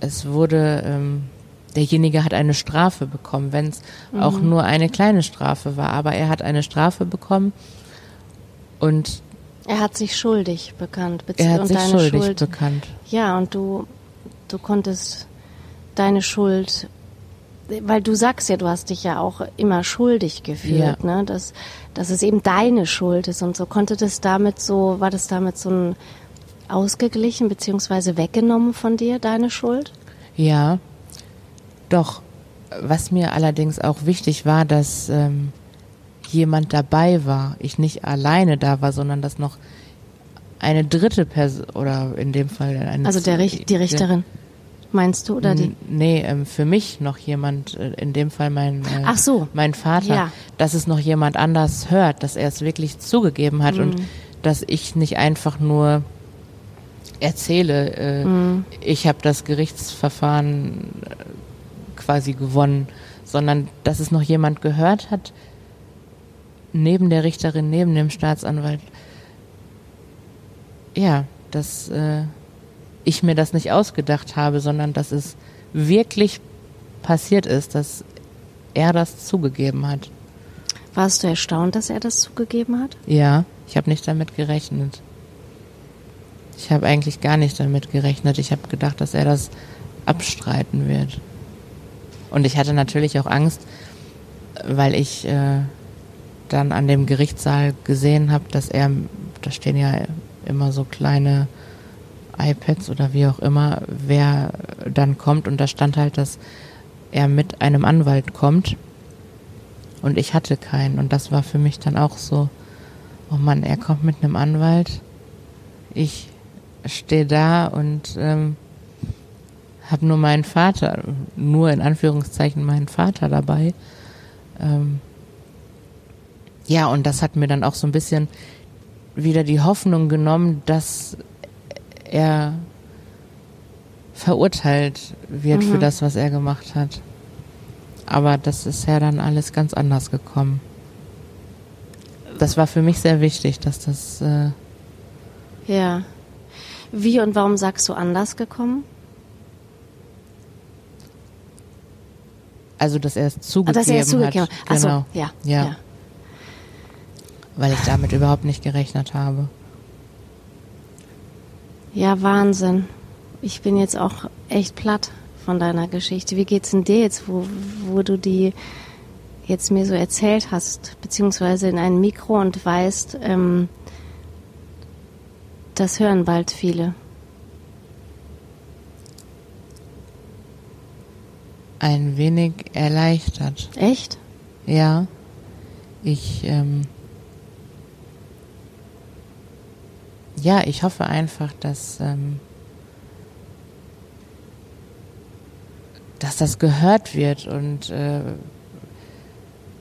es wurde, ähm, derjenige hat eine Strafe bekommen, wenn es auch nur eine kleine Strafe war, aber er hat eine Strafe bekommen und Er hat sich schuldig bekannt. er hat sich schuldig Schuld. bekannt. Ja, und du, du konntest deine Schuld, weil du sagst ja, du hast dich ja auch immer schuldig gefühlt, Ja. ne? Dass, dass es eben deine Schuld ist und so. Konnte das damit so, war das damit so ein ausgeglichen beziehungsweise weggenommen von dir, deine Schuld? Ja, doch. Was mir allerdings auch wichtig war, dass ähm, jemand dabei war. Ich nicht alleine da war, sondern dass noch eine dritte Person oder in dem Fall eine Also der Richt, die Richterin, meinst du, oder die? Nee, ähm, für mich noch jemand, äh, in dem Fall mein, äh, Ach so. mein Vater, Ja. dass es noch jemand anders hört, dass er es wirklich zugegeben hat Mhm. und dass ich nicht einfach nur erzähle, äh, Mhm. ich habe das Gerichtsverfahren äh, quasi gewonnen, sondern dass es noch jemand gehört hat, neben der Richterin, neben dem Staatsanwalt. Ja, dass äh, ich mir das nicht ausgedacht habe, sondern dass es wirklich passiert ist, dass er das zugegeben hat. Warst du erstaunt, dass er das zugegeben hat? Ja, ich habe nicht damit gerechnet. Ich habe eigentlich gar nicht damit gerechnet. Ich habe gedacht, dass er das abstreiten wird. Und ich hatte natürlich auch Angst, weil ich äh, dann an dem Gerichtssaal gesehen habe, dass er, da stehen ja immer so kleine iPads oder wie auch immer, wer dann kommt. Und da stand halt, dass er mit einem Anwalt kommt. Und ich hatte keinen. Und das war für mich dann auch so, oh Mann, er kommt mit einem Anwalt, ich stehe da und ähm, habe nur meinen Vater, nur in Anführungszeichen meinen Vater dabei. Ähm, ja, und das hat mir dann auch so ein bisschen wieder die Hoffnung genommen, dass er verurteilt wird mhm. für das, was er gemacht hat. Aber das ist ja dann alles ganz anders gekommen. Das war für mich sehr wichtig, dass das. Äh ja. Wie und warum sagst du anders gekommen? Also, dass er es zugegeben ah, dass er es zugegeben hat. Genau. So, ja, ja. ja. Weil ich damit überhaupt nicht gerechnet habe. Ja, Wahnsinn. Ich bin jetzt auch echt platt von deiner Geschichte. Wie geht's denn dir jetzt, wo, wo du die jetzt mir so erzählt hast, beziehungsweise in ein Mikro und weißt, ähm, das hören bald viele. Ein wenig erleichtert. Echt? Ja. Ich ähm, ja, ich hoffe einfach, dass, ähm, dass das gehört wird und äh,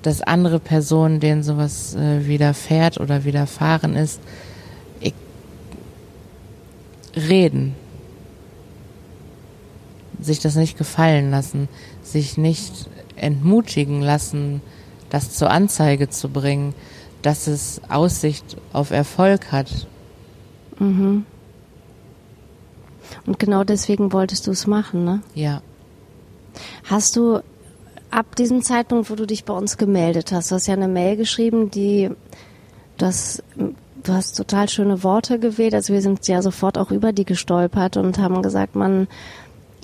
dass andere Personen, denen sowas äh, widerfährt oder widerfahren ist, reden, sich das nicht gefallen lassen, sich nicht entmutigen lassen, das zur Anzeige zu bringen, dass es Aussicht auf Erfolg hat Mhm. Und genau deswegen wolltest du es machen, ne? Ja. Hast du ab diesem Zeitpunkt, wo du dich bei uns gemeldet hast, du hast ja eine Mail geschrieben, die das du hast total schöne Worte gewählt, also wir sind ja sofort auch über die gestolpert und haben gesagt, man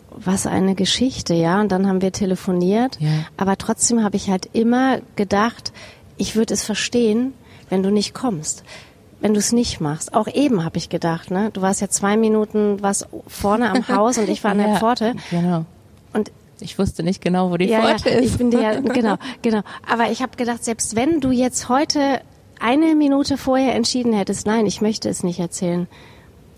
was eine Geschichte, ja, und dann haben wir telefoniert, ja. aber trotzdem habe ich halt immer gedacht, ich würde es verstehen, wenn du nicht kommst wenn du es nicht machst. Auch eben habe ich gedacht, ne? Du warst ja zwei Minuten was vorne am Haus und ich war an der ja, Pforte. Genau. Und ich wusste nicht genau, wo die ja, Pforte ja, ist. Ich bin dir ja, genau, genau. Aber ich habe gedacht, selbst wenn du jetzt heute eine Minute vorher entschieden hättest, nein, ich möchte es nicht erzählen,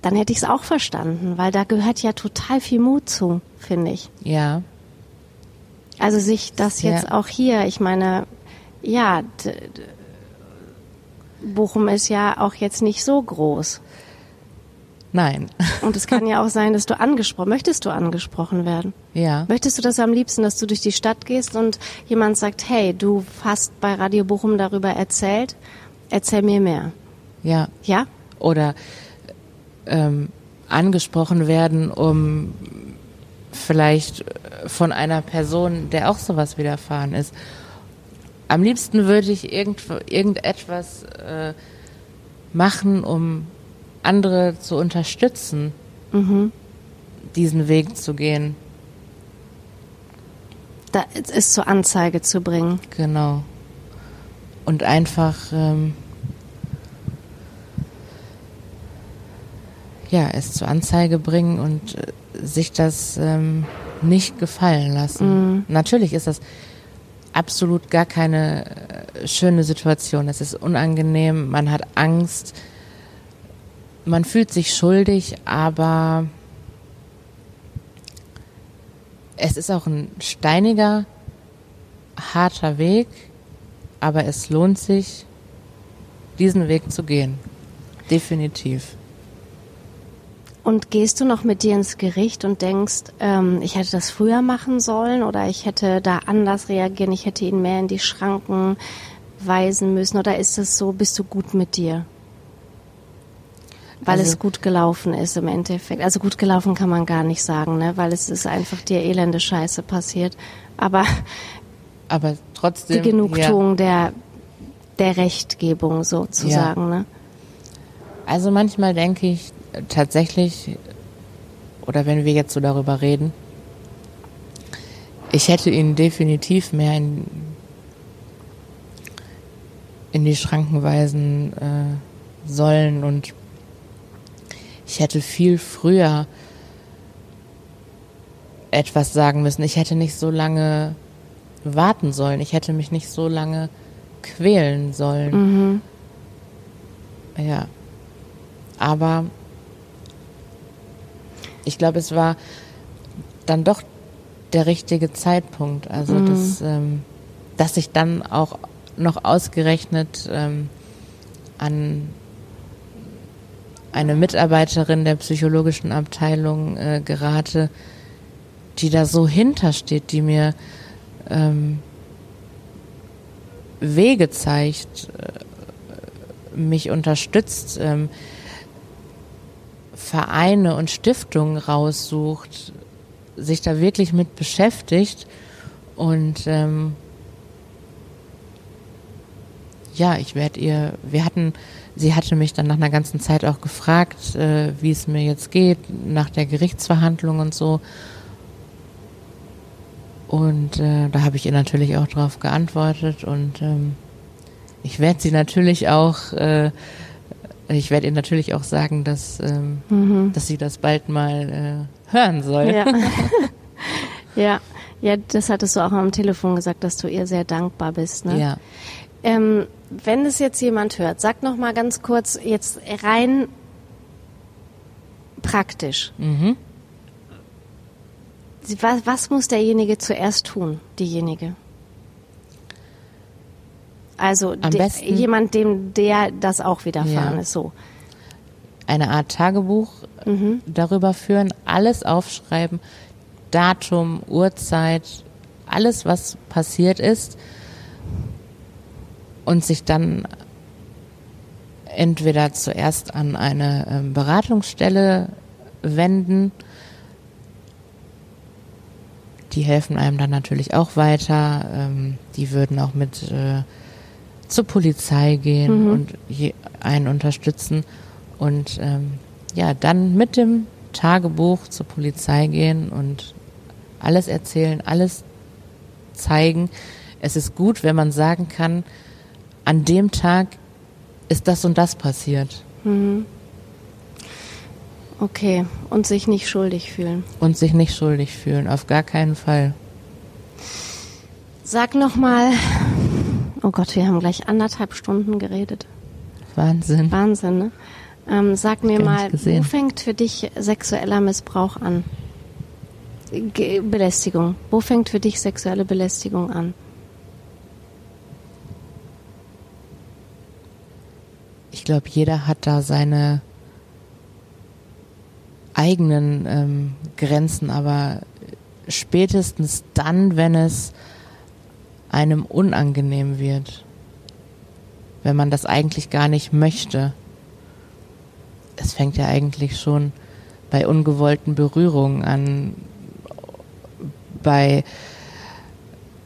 dann hätte ich es auch verstanden, weil da gehört ja total viel Mut zu, finde ich. Ja. Also sich das jetzt auch hier, ich meine, ja, Bochum ist ja auch jetzt nicht so groß. Nein. Und es kann ja auch sein, dass du angesprochen, möchtest du angesprochen werden? Ja. Möchtest du das am liebsten, dass du durch die Stadt gehst und jemand sagt, hey, du hast bei Radio Bochum darüber erzählt, erzähl mir mehr. Ja. Ja? Oder ähm, angesprochen werden, um vielleicht von einer Person, der auch sowas widerfahren ist am liebsten würde ich irgend, irgendetwas äh, machen, um andere zu unterstützen, mhm. diesen Weg zu gehen. Da ist zur Anzeige zu bringen. Genau. Und einfach ähm, ja, es zur Anzeige bringen und äh, sich das ähm, nicht gefallen lassen. Mhm. Natürlich ist das absolut gar keine äh, schöne Situation. Es ist unangenehm, man hat Angst, man fühlt sich schuldig, aber es ist auch ein steiniger, harter Weg, aber es lohnt sich, diesen Weg zu gehen. Definitiv. Und gehst du noch mit dir ins Gericht und denkst, ähm, ich hätte das früher machen sollen oder ich hätte da anders reagieren, ich hätte ihn mehr in die Schranken weisen müssen oder ist es so, bist du gut mit dir? weil also, es gut gelaufen ist im Endeffekt. Also gut gelaufen kann man gar nicht sagen, ne? weil es ist einfach dir elende Scheiße passiert. Aber, aber trotzdem die Genugtuung ja. der, der Rechtgebung sozusagen. Ja. Ne? Also manchmal denke ich tatsächlich, oder wenn wir jetzt so darüber reden, ich hätte ihn definitiv mehr in, in die Schranken weisen äh, sollen und ich hätte viel früher etwas sagen müssen. Ich hätte nicht so lange warten sollen. Ich hätte mich nicht so lange quälen sollen. Mhm. Ja. Aber ich glaube, es war dann doch der richtige Zeitpunkt. Also, mhm. dass, ähm, dass ich dann auch noch ausgerechnet ähm, an eine Mitarbeiterin der psychologischen Abteilung äh, gerate, die da so hintersteht, die mir ähm, Wege zeigt, äh, mich unterstützt, ähm, Vereine und Stiftungen raussucht, sich da wirklich mit beschäftigt und ähm, ja, ich werde ihr, wir hatten, sie hatte mich dann nach einer ganzen Zeit auch gefragt, äh, wie es mir jetzt geht, nach der Gerichtsverhandlung und so. Und äh, da habe ich ihr natürlich auch darauf geantwortet und ähm, ich werde sie natürlich auch, äh, ich werde ihr natürlich auch sagen, dass, ähm, mhm. dass sie das bald mal äh, hören soll. Ja. ja. ja, das hattest du auch am Telefon gesagt, dass du ihr sehr dankbar bist. Ne? Ja. Ähm, wenn es jetzt jemand hört, sag noch mal ganz kurz jetzt rein praktisch. Mhm. Was, was muss derjenige zuerst tun, diejenige? Also de, jemand, dem der das auch widerfahren ja. ist, so. Eine Art Tagebuch mhm. darüber führen, alles aufschreiben, Datum, Uhrzeit, alles, was passiert ist und sich dann entweder zuerst an eine ähm, Beratungsstelle wenden. Die helfen einem dann natürlich auch weiter. Ähm, die würden auch mit äh, zur Polizei gehen mhm. und einen unterstützen und ähm, ja, dann mit dem Tagebuch zur Polizei gehen und alles erzählen, alles zeigen. Es ist gut, wenn man sagen kann, an dem Tag ist das und das passiert. Mhm. Okay, und sich nicht schuldig fühlen. Und sich nicht schuldig fühlen, auf gar keinen Fall. Sag noch mal, oh Gott, wir haben gleich anderthalb Stunden geredet. Wahnsinn. Wahnsinn, ne? Ähm, sag mir mal, wo fängt für dich sexueller Missbrauch an? Ge Belästigung. Wo fängt für dich sexuelle Belästigung an? ich glaube, jeder hat da seine eigenen ähm, Grenzen, aber spätestens dann, wenn es einem unangenehm wird, wenn man das eigentlich gar nicht möchte. Es fängt ja eigentlich schon bei ungewollten Berührungen an, bei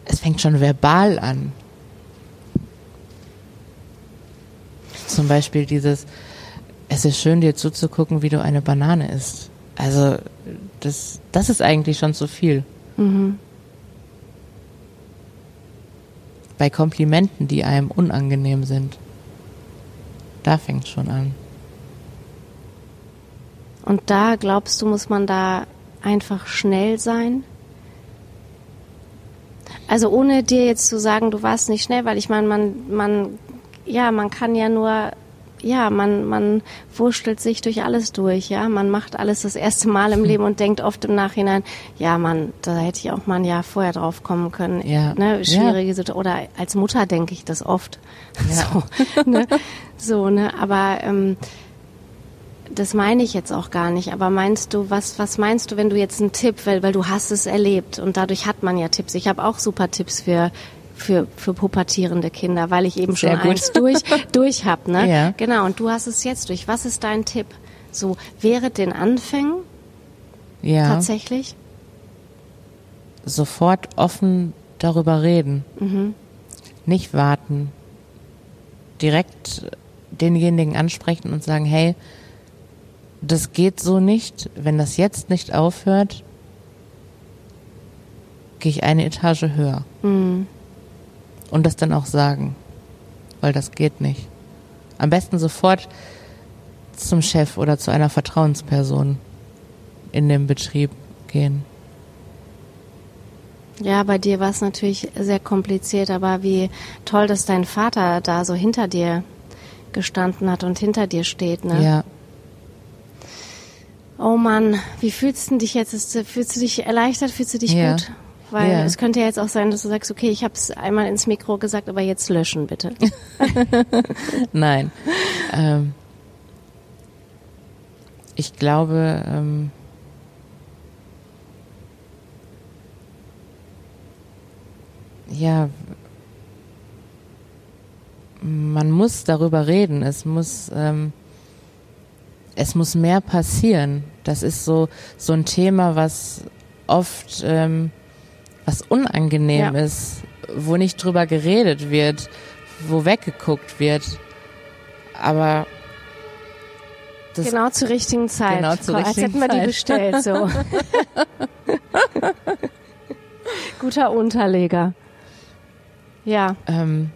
es fängt schon verbal an. Zum Beispiel dieses, es ist schön, dir zuzugucken, wie du eine Banane isst. Also, das, das ist eigentlich schon zu viel. Mhm. Bei Komplimenten, die einem unangenehm sind. Da fängt es schon an. Und da glaubst du, muss man da einfach schnell sein? Also ohne dir jetzt zu sagen, du warst nicht schnell, weil ich meine, man, man ja, man kann ja nur, ja, man, man wurschtelt sich durch alles durch, ja. Man macht alles das erste Mal im. Leben und denkt oft im Nachhinein, ja, man, da hätte ich auch mal ein Jahr vorher drauf kommen können. Ja. Ne, schwierige ja. Situation. Oder als Mutter denke ich das oft. Ja. So, ne? so, ne, aber, ähm, das meine ich jetzt auch gar nicht, aber meinst du, was, was meinst du, wenn du jetzt einen Tipp, weil, weil du hast es erlebt und dadurch hat man ja Tipps. Ich habe auch super Tipps für für, für pubertierende Kinder, weil ich eben schon eins durch, durch habe. Ne? Ja. Genau, und du hast es jetzt durch. Was ist dein Tipp? So während den Anfängen Ja. tatsächlich? Sofort offen darüber reden. Mhm. Nicht warten. Direkt denjenigen ansprechen und sagen, hey, das geht so nicht. Wenn das jetzt nicht aufhört, gehe ich eine Etage höher. Mhm. Und das dann auch sagen. Weil das geht nicht. Am besten sofort zum Chef oder zu einer Vertrauensperson in dem Betrieb gehen. Ja, bei dir war es natürlich sehr kompliziert, aber wie toll, dass dein Vater da so hinter dir gestanden hat und hinter dir steht, ne? Ja. Oh Mann, wie fühlst du dich jetzt? Fühlst du dich erleichtert? Fühlst du dich Ja. gut? Weil Ja. es könnte ja jetzt auch sein, dass du sagst, okay, ich habe es einmal ins Mikro gesagt, aber jetzt löschen bitte. Nein. ähm, ich glaube, ähm, ja, man muss darüber reden. Es muss, ähm, es muss mehr passieren. Das ist so so ein Thema, was oft ähm, was unangenehm Ja. ist, wo nicht drüber geredet wird, wo weggeguckt wird. Aber das genau zur richtigen Zeit. Genau zur Als richtigen hätten wir die bestellt, so. Guter Unterleger. Ja, ähm,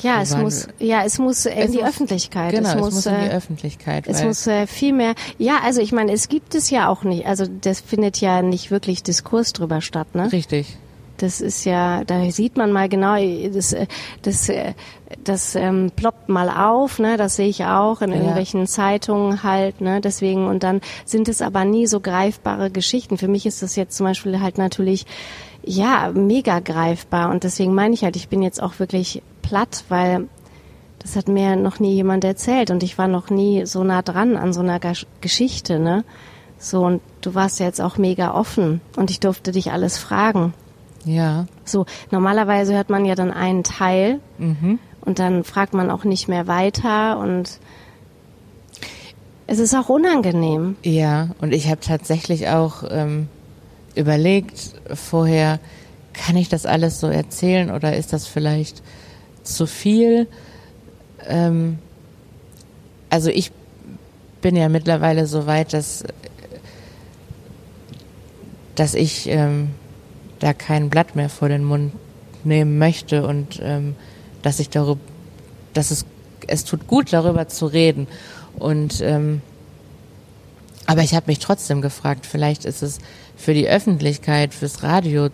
ja, es muss, ja, es muss in Es die muss- Öffentlichkeit. genau, es muss, in die äh, Öffentlichkeit. Es muss äh, viel mehr. Ja, also ich meine, es gibt es ja auch nicht. Also das findet ja nicht wirklich Diskurs drüber statt, ne? richtig. Das ist ja, da sieht man mal genau, das, äh, das, äh, das ähm, ploppt mal auf, ne? Das sehe ich auch in Ja. irgendwelchen Zeitungen halt, ne? Deswegen und dann sind es aber nie so greifbare Geschichten. Für mich ist das jetzt zum Beispiel halt natürlich ja mega greifbar und deswegen meine ich halt, ich bin jetzt auch wirklich platt, weil das hat mir noch nie jemand erzählt und ich war noch nie so nah dran an so einer Gesch- Geschichte, ne? So und du warst ja jetzt auch mega offen und ich durfte dich alles fragen. Ja. So, normalerweise hört man ja dann einen Teil Mhm. und dann fragt man auch nicht mehr weiter und es ist auch unangenehm. Ja, und ich habe tatsächlich auch ähm, überlegt vorher, kann ich das alles so erzählen oder ist das vielleicht zu viel? Ähm, also ich bin ja mittlerweile so weit, dass, dass ich ähm, da kein Blatt mehr vor den Mund nehmen möchte und ähm, dass ich darüber, dass es es tut gut darüber zu reden und ähm, aber ich habe mich trotzdem gefragt, vielleicht ist es für die Öffentlichkeit, fürs Radio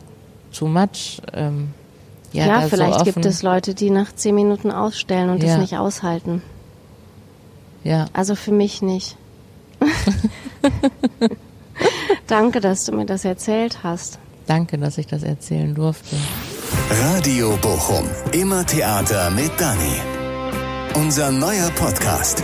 too much. Ähm, ja, Ja, vielleicht so gibt es Leute, die nach zehn Minuten ausstellen und Ja. das nicht aushalten. Ja, Also für mich nicht. Danke, dass du mir das erzählt hast. danke, dass ich das erzählen durfte. Radio Bochum. Immer Theater mit Dani. Unser neuer Podcast.